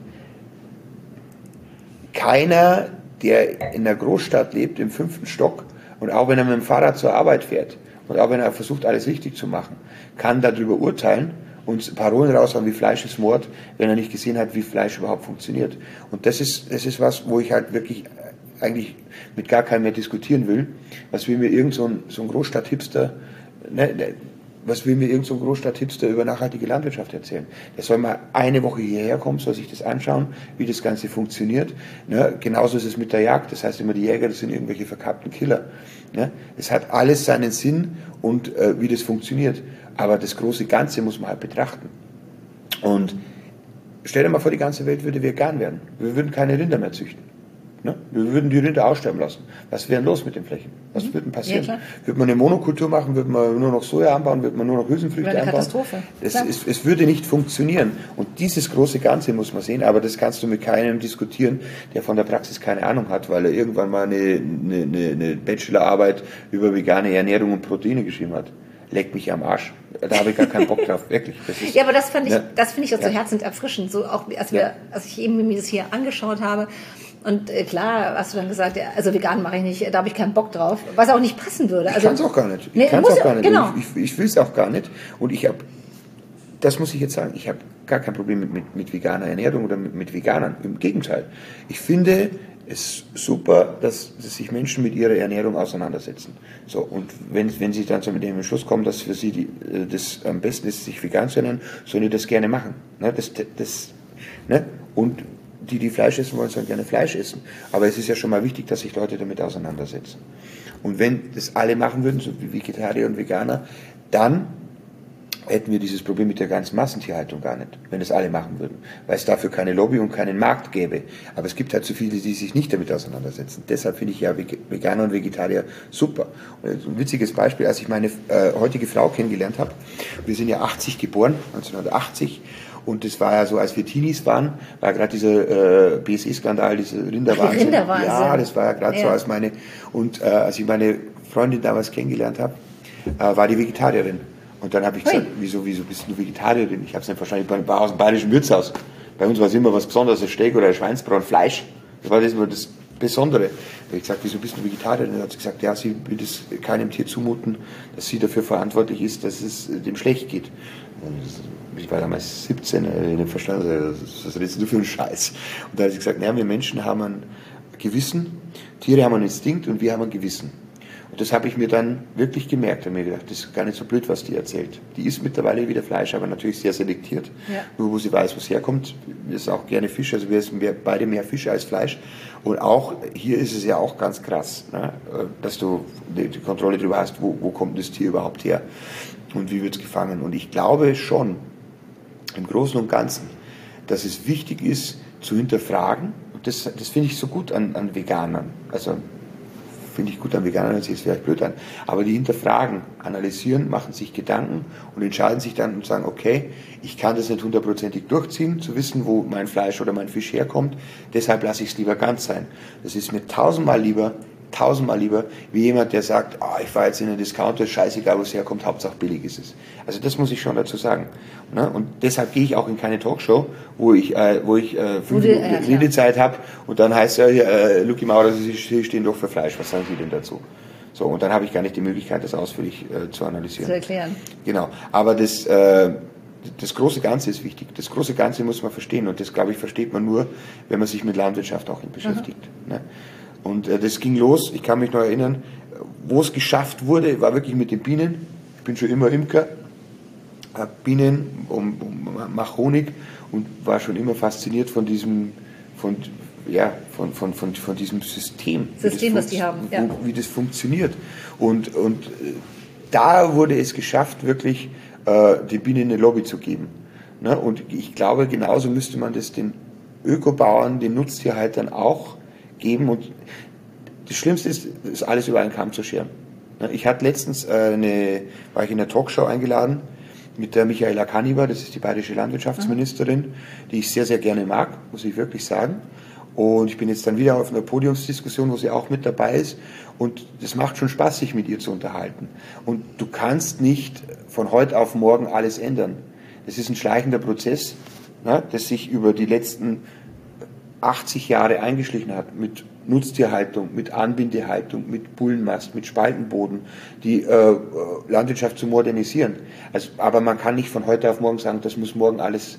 keiner, der in einer Großstadt lebt, im fünften Stock, und auch wenn er mit dem Fahrrad zur Arbeit fährt und auch wenn er versucht, alles richtig zu machen, kann darüber urteilen und Parolen raushauen wie Fleisch ist Mord, wenn er nicht gesehen hat, wie Fleisch überhaupt funktioniert. Und das ist, das ist was, wo ich halt wirklich eigentlich mit gar keinem mehr diskutieren will. Was will mir irgend so ein, so ein Großstadt-Hipster, ne, ne was will mir irgendein so Großstadt-Hipster über nachhaltige Landwirtschaft erzählen? Der soll mal eine Woche hierher kommen, soll sich das anschauen, wie das Ganze funktioniert. Ne? Genauso ist es mit der Jagd. Das heißt immer, die Jäger, das sind irgendwelche verkappten Killer. Ne? Es hat alles seinen Sinn und äh, wie das funktioniert. Aber das große Ganze muss man halt betrachten. Und stell dir mal vor, die ganze Welt würde vegan werden. Wir würden keine Rinder mehr züchten. Ne? Wir würden die Rinder aussterben lassen. Was wäre los mit den Flächen? Was mhm. würde passieren? Ja, würde man eine Monokultur machen? Würde man nur noch Soja anbauen? Würde man nur noch Hülsenfrüchte eine anbauen? Katastrophe. Es, es, es, würde nicht funktionieren. Und dieses große Ganze muss man sehen. Aber das kannst du mit keinem diskutieren, der von der Praxis keine Ahnung hat, weil er irgendwann mal eine, eine, eine Bachelorarbeit über vegane Ernährung und Proteine geschrieben hat leck mich am Arsch. Da habe ich gar keinen Bock drauf, wirklich. Ist, ja, aber das fand ich, ne? das finde ich auch so herzend erfrischend. So auch, als wir, ja. als ich eben mir das hier angeschaut habe, und äh, klar, hast du dann gesagt, also vegan mache ich nicht, da habe ich keinen Bock drauf, was auch nicht passen würde. Also, ich kann es auch gar nicht. Ich nee, kann es auch gar nicht. Genau. Ich, ich, ich will es auch gar nicht. Und ich habe, das muss ich jetzt sagen, ich habe gar kein Problem mit, mit, mit veganer Ernährung oder mit, mit Veganern. Im Gegenteil. Ich finde es super, dass, dass sich Menschen mit ihrer Ernährung auseinandersetzen. So, und wenn, wenn sie dann zu dem Entschluss kommen, dass für sie die, äh, das am besten ist, sich vegan zu ernähren, sollen die das gerne machen. Ne? Das, das, ne? Und die, die Fleisch essen wollen, sollen gerne Fleisch essen. Aber es ist ja schon mal wichtig, dass sich Leute damit auseinandersetzen. Und wenn das alle machen würden, so wie Vegetarier und Veganer, dann hätten wir dieses Problem mit der ganzen Massentierhaltung gar nicht, wenn es alle machen würden, weil es dafür keine Lobby und keinen Markt gäbe. Aber es gibt halt so viele, die sich nicht damit auseinandersetzen. Deshalb finde ich ja Veganer und Vegetarier super. Und ein witziges Beispiel, als ich meine äh, heutige Frau kennengelernt habe, wir sind ja 80 geboren, 1980, und das war ja so, als wir Teenies waren, war gerade dieser äh, BSE-Skandal, diese Rinderwahnsinn. Rinderwahnsinn. Ja, das war ja gerade ja. so als meine, und äh, als ich meine Freundin damals kennengelernt habe, äh, war die Vegetarierin. Und dann habe ich gesagt, wieso, wieso bist du Vegetarierin? Ich habe es dann wahrscheinlich bei, aus dem bayerischen Wirtshaus. Bei uns war es immer was Besonderes, ein Steak oder ein Schweinsbraten, Fleisch. Das war das das Besondere. Da ich gesagt, wieso bist du Vegetarierin? Dann hat sie gesagt, ja, sie will es keinem Tier zumuten, dass sie dafür verantwortlich ist, dass es dem schlecht geht. ich war damals 17, ich habe verstanden, was das denn für ein Scheiß? Und da hat sie gesagt, naja, wir Menschen haben ein Gewissen, Tiere haben ein Instinkt und wir haben ein Gewissen. Und das habe ich mir dann wirklich gemerkt. habe mir gedacht, das ist gar nicht so blöd, was die erzählt. Die isst mittlerweile wieder Fleisch, aber natürlich sehr selektiert. Ja. Nur wo sie weiß, wo es herkommt. Essen auch gerne Fisch, also wir essen beide mehr Fisch als Fleisch. Und auch hier ist es ja auch ganz krass, ne? dass du die Kontrolle darüber hast, wo, wo kommt das Tier überhaupt her und wie wird es gefangen. Und ich glaube schon, im Großen und Ganzen, dass es wichtig ist, zu hinterfragen. Und das, das finde ich so gut an, an Veganern. Also finde ich gut an Veganern, hört sich jetzt vielleicht blöd an. Aber die hinterfragen, analysieren, machen sich Gedanken und entscheiden sich dann und sagen, okay, ich kann das nicht hundertprozentig durchziehen, zu wissen, wo mein Fleisch oder mein Fisch herkommt, deshalb lasse ich es lieber ganz sein. Das ist mir tausendmal lieber, tausendmal lieber, wie jemand, der sagt, oh, ich war jetzt in einen Discounter, scheißegal, wo es herkommt, Hauptsache billig ist es. Also das muss ich schon dazu sagen. Ne? Und deshalb gehe ich auch in keine Talkshow, wo ich, äh, wo ich äh, fünf Minuten äh, Redezeit habe und dann heißt ja, äh, Lucky Maurer, Sie stehen doch für Fleisch, was sagen Sie denn dazu? So, und dann habe ich gar nicht die Möglichkeit, das ausführlich äh, zu analysieren. Zu erklären. Genau. Aber das, äh, das große Ganze ist wichtig. Das große Ganze muss man verstehen und das, glaube ich, versteht man nur, wenn man sich mit Landwirtschaft auch beschäftigt. Mhm. Ne? Und äh, das ging los, ich kann mich noch erinnern, wo es geschafft wurde, war wirklich mit den Bienen. Ich bin schon immer Imker, habe Bienen, um, um, mach Honig und war schon immer fasziniert von diesem, von, ja, von, von, von, von diesem System. System, was die haben, ja. Wie das funktioniert. Und, und äh, da wurde es geschafft, wirklich äh, den Bienen eine Lobby zu geben. Ne? Und ich glaube, genauso müsste man das den Ökobauern, den Nutztierhaltern auch geben. Und das Schlimmste ist, ist alles über einen Kamm zu scheren. Ich hatte letztens äh, eine, war ich in einer Talkshow eingeladen mit der Michaela Kaniber, das ist die bayerische Landwirtschaftsministerin, die ich sehr, sehr gerne mag, muss ich wirklich sagen. Und ich bin jetzt dann wieder auf einer Podiumsdiskussion, wo sie auch mit dabei ist. Und es macht schon Spaß, sich mit ihr zu unterhalten. Und du kannst nicht von heute auf morgen alles ändern. Das ist ein schleichender Prozess, ne, das sich über die letzten 80 Jahre eingeschlichen hat mit Nutztierhaltung, mit Anbindehaltung, mit Bullenmast, mit Spaltenboden, die äh, Landwirtschaft zu modernisieren. Also, aber man kann nicht von heute auf morgen sagen, das muss morgen alles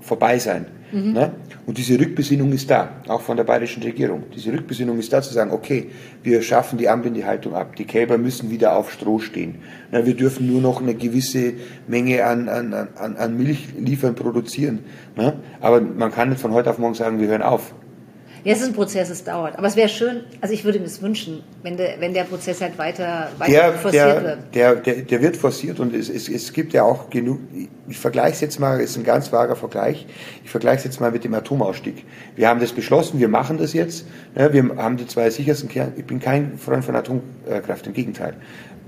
vorbei sein. Mhm. Ne? Und diese Rückbesinnung ist da, auch von der bayerischen Regierung. Diese Rückbesinnung ist da zu sagen, okay, wir schaffen die Anbindehaltung ab, die Kälber müssen wieder auf Stroh stehen. Ne? Wir dürfen nur noch eine gewisse Menge an, an, an, an Milch liefern, produzieren. Ne? Aber man kann nicht von heute auf morgen sagen, wir hören auf. Ja, es ist ein Prozess, es dauert. Aber es wäre schön, also ich würde mir das wünschen, wenn der, wenn der Prozess halt weiter, weiter der, forciert der, wird. Der, der, der wird forciert und es, es, es gibt ja auch genug, ich vergleiche es jetzt mal, es ist ein ganz vager Vergleich, ich vergleiche es jetzt mal mit dem Atomausstieg. Wir haben das beschlossen, wir machen das jetzt, ne, wir haben die zwei sichersten Kern, ich bin kein Freund von Atomkraft, im Gegenteil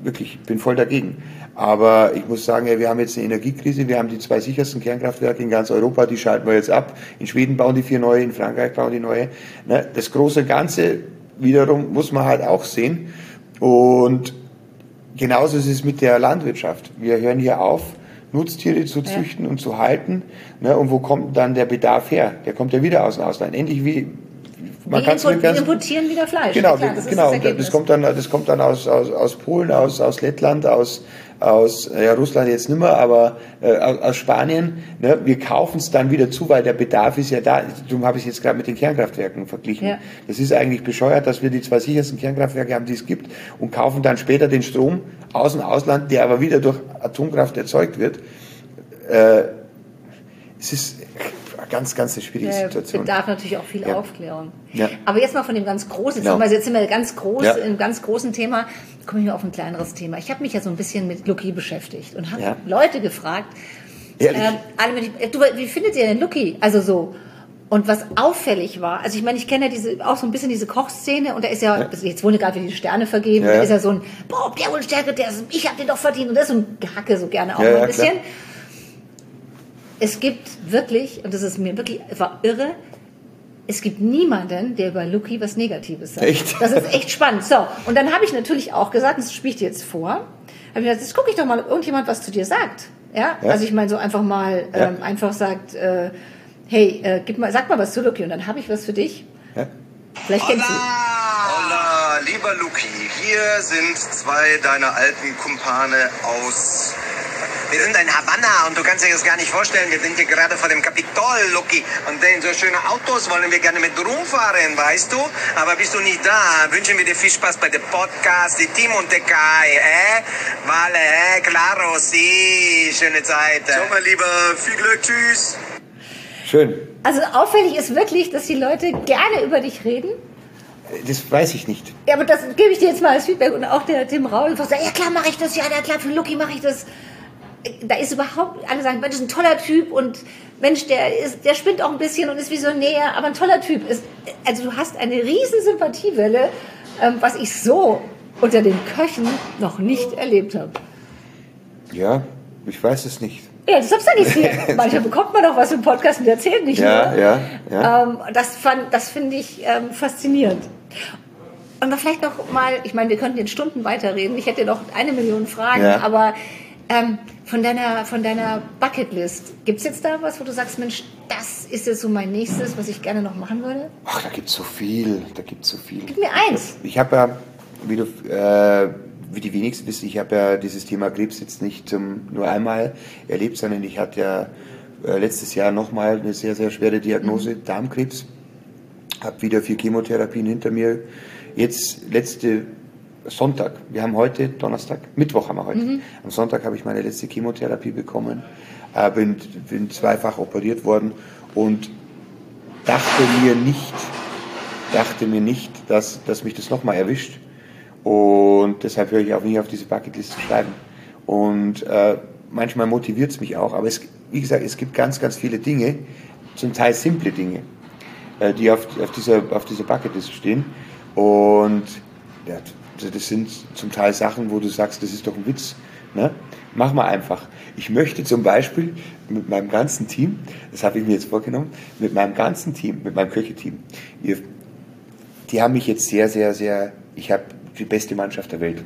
wirklich, ich bin voll dagegen. Aber ich muss sagen, ja, wir haben jetzt eine Energiekrise, wir haben die zwei sichersten Kernkraftwerke in ganz Europa, die schalten wir jetzt ab. In Schweden bauen die vier neue, in Frankreich bauen die neue. Ne, das große Ganze wiederum muss man halt auch sehen. Und genauso ist es mit der Landwirtschaft. Wir hören hier auf, Nutztiere zu züchten ja. und zu halten. Ne, und wo kommt dann der Bedarf her? Der kommt ja wieder aus dem Ausland. Endlich wie man kann import, wir importieren wieder Fleisch. Genau, Klar, das, genau. Das, das, kommt dann, das kommt dann aus, aus, aus Polen, aus, aus Lettland, aus, aus ja, Russland jetzt nicht mehr, aber äh, aus Spanien. Ne? Wir kaufen es dann wieder zu, weil der Bedarf ist ja da. Darum habe ich es jetzt gerade mit den Kernkraftwerken verglichen. Ja. Das ist eigentlich bescheuert, dass wir die zwei sichersten Kernkraftwerke haben, die es gibt, und kaufen dann später den Strom aus dem Ausland, der aber wieder durch Atomkraft erzeugt wird. Äh, es ist ganz, ganz eine schwierige ja, Situation. bedarf natürlich auch viel ja. Aufklärung. Ja. Aber jetzt mal von dem ganz großen Thema. Genau. Jetzt sind wir ganz groß, ja. im ganz großen Thema. Komme ich mal auf ein kleineres Thema. Ich habe mich ja so ein bisschen mit Lucky beschäftigt und habe Leute gefragt. Ehrlich? Ähm, alle, du, wie findet ihr denn Lucky? Also so. Und was auffällig war, also ich meine, ich kenne ja diese, auch so ein bisschen diese Kochszene und da ist ja, ja. jetzt wurde gerade wieder die Sterne vergeben, ja, ja. da ist ja so ein, boah, der wohl Stärke, der ist, ich habe den doch verdient und das ist so ein Gehacke so gerne auch ja, ein bisschen. Klar es gibt wirklich, und das ist mir wirklich, war irre, es gibt niemanden, der über Lucky was Negatives sagt. Echt? Das ist echt spannend. So, und dann habe ich natürlich auch gesagt, das spiele ich dir jetzt vor, habe ich gesagt, jetzt gucke ich doch mal, ob irgendjemand was zu dir sagt. Ja, ja. also ich meine so einfach mal, ja. ähm, einfach sagt, äh, hey, äh, gib mal, sag mal was zu Lucky und dann habe ich was für dich. Ja. Vielleicht kennst du. Hola, lieber Luki, hier sind zwei deiner alten Kumpane aus wir sind in Havanna und du kannst dir das gar nicht vorstellen. Wir sind hier gerade vor dem Kapitol, Lucky. Und in so schöne Autos wollen wir gerne mit rumfahren, weißt du? Aber bist du nicht da? Wünschen wir dir viel Spaß bei dem Podcast, die Team und der Kai, eh? Vale, eh? Claro, si. Schöne Zeit. So, mein Lieber, viel Glück, tschüss. Schön. Also auffällig ist wirklich, dass die Leute gerne über dich reden. Das weiß ich nicht. Ja, aber das gebe ich dir jetzt mal als Feedback und auch der Tim Raul sagt, ja klar mache ich das, ja, klar, für Lucky mache ich das da ist überhaupt, alle sagen, Mensch, ist ein toller Typ und Mensch, der ist, der spinnt auch ein bisschen und ist visionär, aber ein toller Typ ist. Also du hast eine riesen Sympathiewelle, ähm, was ich so unter den Köchen noch nicht erlebt habe. Ja, ich weiß es nicht. Ja, das hab's ja nicht. Manchmal bekommt man doch was im Podcast und erzählt nicht ja, nur. Ja, ja. Ähm, das das finde ich ähm, faszinierend. Und dann vielleicht noch mal, ich meine, wir könnten in Stunden weiterreden. Ich hätte noch eine Million Fragen, ja. aber ähm, von deiner, von deiner Bucketlist, gibt es jetzt da was, wo du sagst, Mensch, das ist jetzt so mein nächstes, was ich gerne noch machen würde? Ach, da gibt es so viel, da gibt es so viel. Gib mir eins. Ich habe ja, wie du, äh, wie die wenigsten wissen, ich habe ja dieses Thema Krebs jetzt nicht ähm, nur einmal erlebt, sondern ich hatte ja äh, letztes Jahr nochmal eine sehr, sehr schwere Diagnose, mhm. Darmkrebs. Habe wieder vier Chemotherapien hinter mir. Jetzt letzte Sonntag, wir haben heute Donnerstag, Mittwoch haben wir heute. Mhm. Am Sonntag habe ich meine letzte Chemotherapie bekommen, äh, bin, bin zweifach operiert worden und dachte mir nicht, dachte mir nicht, dass, dass mich das nochmal erwischt. Und deshalb höre ich auch nicht auf diese Bucketlist zu schreiben. Und äh, manchmal motiviert es mich auch, aber es, wie gesagt, es gibt ganz, ganz viele Dinge, zum Teil simple Dinge, äh, die auf, auf, dieser, auf dieser Bucketlist stehen. Und ja, das sind zum Teil Sachen, wo du sagst, das ist doch ein Witz. Ne? Mach mal einfach. Ich möchte zum Beispiel mit meinem ganzen Team, das habe ich mir jetzt vorgenommen, mit meinem ganzen Team, mit meinem Köcheteam, die haben mich jetzt sehr, sehr, sehr, ich habe die beste Mannschaft der Welt.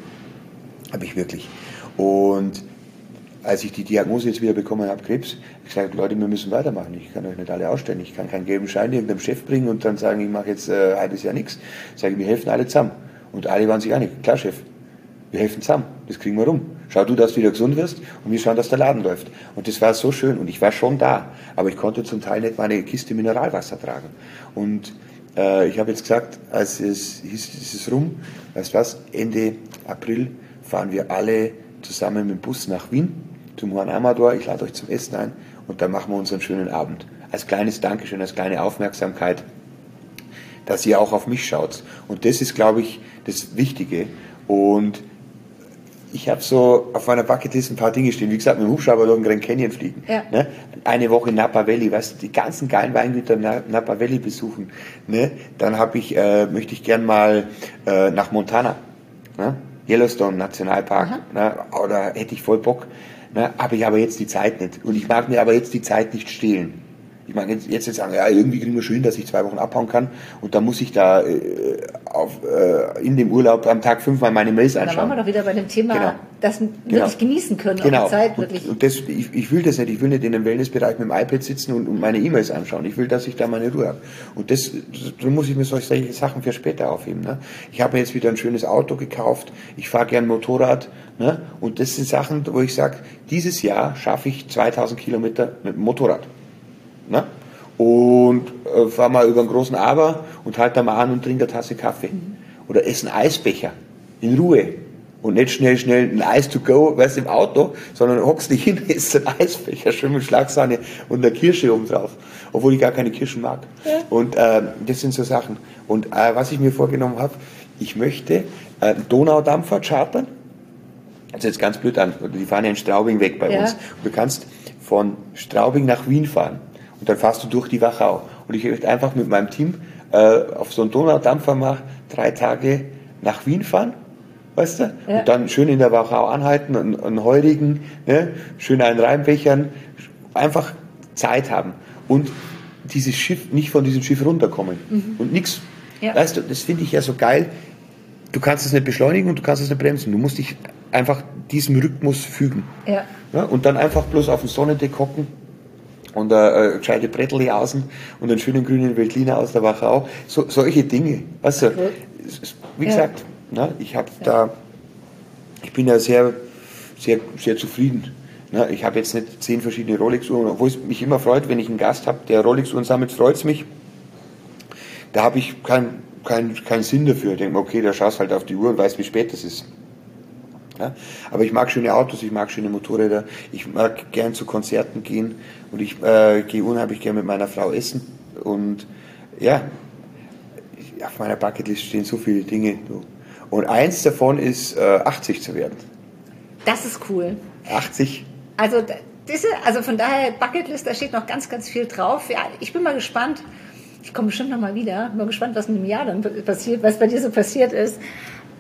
Habe ich wirklich. Und als ich die Diagnose jetzt wieder bekommen habe, Krebs, ich gesagt, Leute, wir müssen weitermachen. Ich kann euch nicht alle ausstellen. Ich kann keinen gelben Schein irgendeinem Chef bringen und dann sagen, ich mache jetzt äh, ein halbes Jahr nichts. Ich sage, wir helfen alle zusammen. Und alle waren sich einig. Klar, Chef, wir helfen zusammen. Das kriegen wir rum. Schau du, dass du wieder gesund wirst und wir schauen, dass der Laden läuft. Und das war so schön und ich war schon da. Aber ich konnte zum Teil nicht meine Kiste Mineralwasser tragen. Und äh, ich habe jetzt gesagt, als es hieß, es ist rum, weißt du was, Ende April fahren wir alle zusammen mit dem Bus nach Wien zum Juan Amador. Ich lade euch zum Essen ein und dann machen wir unseren schönen Abend. Als kleines Dankeschön, als kleine Aufmerksamkeit, dass ihr auch auf mich schaut. Und das ist, glaube ich, das Wichtige. Und ich habe so auf meiner Bucketlist ein paar Dinge stehen. Wie gesagt, mit dem Hubschrauber durch den Grand Canyon fliegen. Ja. Ne? Eine Woche Napa Valley, weißt du, die ganzen geilen Weingüter Napa Valley besuchen. Ne? Dann habe ich, äh, möchte ich gern mal äh, nach Montana. Ne? Yellowstone Nationalpark. Ne? Oder hätte ich voll Bock. Ne? Habe ich aber jetzt die Zeit nicht. Und ich mag mir aber jetzt die Zeit nicht stehlen. Ich meine, jetzt, jetzt sagen, ja, irgendwie kriegen wir schön, dass ich zwei Wochen abhauen kann und dann muss ich da äh, auf, äh, in dem Urlaub am Tag fünfmal meine Mails anschauen. Da waren wir doch wieder bei dem Thema, genau. das wirklich genau. genießen können, genau. die Zeit wirklich. Und, und das, ich, ich, will das nicht, ich will nicht in dem Wellnessbereich mit dem iPad sitzen und, und meine E-Mails anschauen. Ich will, dass ich da meine Ruhe habe. Und das, so muss ich mir solche Sachen für später aufheben. Ne? Ich habe jetzt wieder ein schönes Auto gekauft, ich fahre gern Motorrad ne? und das sind Sachen, wo ich sage, dieses Jahr schaffe ich 2000 Kilometer mit dem Motorrad. Ne? Und äh, fahr mal über einen großen Aber und halt da mal an und trink eine Tasse Kaffee. Mhm. Oder essen Eisbecher in Ruhe. Und nicht schnell, schnell ein Eis to go, weißt im Auto, sondern hockst dich hin, isst einen Eisbecher, schön mit Schlagsahne und einer Kirsche oben drauf. Obwohl ich gar keine Kirschen mag. Ja. Und äh, das sind so Sachen. Und äh, was ich mir vorgenommen habe, ich möchte äh, Donaudampfer chartern. Also jetzt ganz blöd an, die fahren ja in Straubing weg bei ja. uns. Und du kannst von Straubing nach Wien fahren. Und dann fährst du durch die Wachau. Und ich möchte einfach mit meinem Team äh, auf so einen Donaudampfer mal drei Tage nach Wien fahren, weißt du? Ja. Und dann schön in der Wachau anhalten, einen, einen heurigen, ne? schön einen reinbechern, einfach Zeit haben. Und dieses Schiff, nicht von diesem Schiff runterkommen. Mhm. Und nichts. Ja. Weißt du, das finde ich ja so geil. Du kannst es nicht beschleunigen und du kannst es nicht bremsen. Du musst dich einfach diesem Rhythmus fügen. Ja. ja und dann einfach bloß auf dem Sonnendeck hocken und eine, eine gescheite Brettel außen und einen schönen grünen Veltliner aus der Wachau. So, solche Dinge. Weißt du, wie gesagt, ja. ne, ich habe ja. da, ich bin ja sehr, sehr, sehr zufrieden. Ne, ich habe jetzt nicht zehn verschiedene Rolex-Uhren, obwohl es mich immer freut, wenn ich einen Gast habe, der Rolex-Uhren sammelt, freut es mich. Da habe ich keinen kein, kein Sinn dafür. Ich denke, okay, da schaust halt auf die Uhr und weißt, wie spät es ist. Ja? Aber ich mag schöne Autos, ich mag schöne Motorräder, ich mag gern zu Konzerten gehen und ich äh, gehe unheimlich gern mit meiner Frau essen. Und ja, auf meiner Bucketlist stehen so viele Dinge. Und eins davon ist, äh, 80 zu werden. Das ist cool. 80. Also, diese, also von daher, Bucketlist, da steht noch ganz, ganz viel drauf. Ja, ich bin mal gespannt. Ich komme bestimmt noch mal wieder. Bin mal gespannt, was in einem Jahr dann passiert, was bei dir so passiert ist.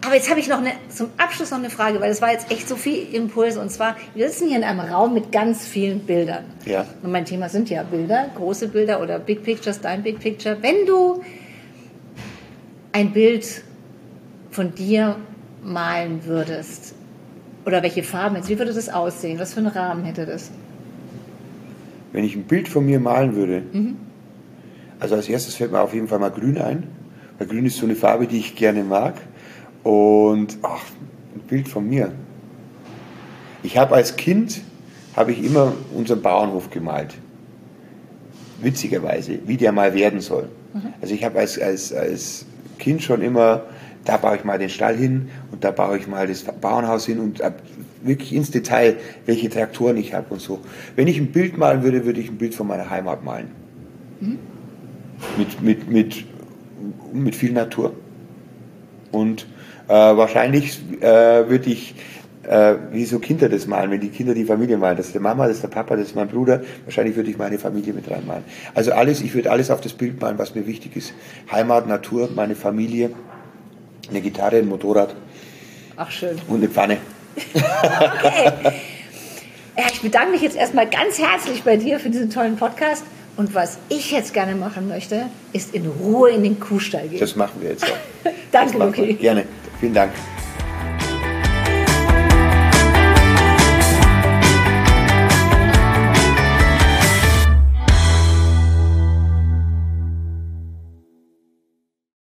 Aber jetzt habe ich noch eine, zum Abschluss noch eine Frage, weil das war jetzt echt so viel Impuls. Und zwar, wir sitzen hier in einem Raum mit ganz vielen Bildern. Ja. Und mein Thema sind ja Bilder, große Bilder oder Big Pictures, dein Big Picture. Wenn du ein Bild von dir malen würdest, oder welche Farben jetzt, wie würde das aussehen? Was für einen Rahmen hätte das? Wenn ich ein Bild von mir malen würde, mhm. also als erstes fällt mir auf jeden Fall mal grün ein, weil grün ist so eine Farbe, die ich gerne mag. Und ach, ein Bild von mir. Ich habe als Kind habe ich immer unseren Bauernhof gemalt. Witzigerweise, wie der mal werden soll. Mhm. Also ich habe als, als, als Kind schon immer, da baue ich mal den Stall hin und da baue ich mal das Bauernhaus hin und wirklich ins Detail, welche Traktoren ich habe und so. Wenn ich ein Bild malen würde, würde ich ein Bild von meiner Heimat malen. Mhm. Mit, mit, mit, mit viel Natur. Und äh, wahrscheinlich äh, würde ich äh, wie so Kinder das malen, wenn die Kinder die Familie malen. Das ist der Mama, das ist der Papa, das ist mein Bruder. Wahrscheinlich würde ich meine Familie mit reinmalen. Also alles, ich würde alles auf das Bild malen, was mir wichtig ist. Heimat, Natur, meine Familie, eine Gitarre, ein Motorrad. Ach schön. Und eine Pfanne. okay. Ja, ich bedanke mich jetzt erstmal ganz herzlich bei dir für diesen tollen Podcast. Und was ich jetzt gerne machen möchte, ist in Ruhe in den Kuhstall gehen. Das machen wir jetzt auch. Danke. Luki. Gerne. Vielen Dank.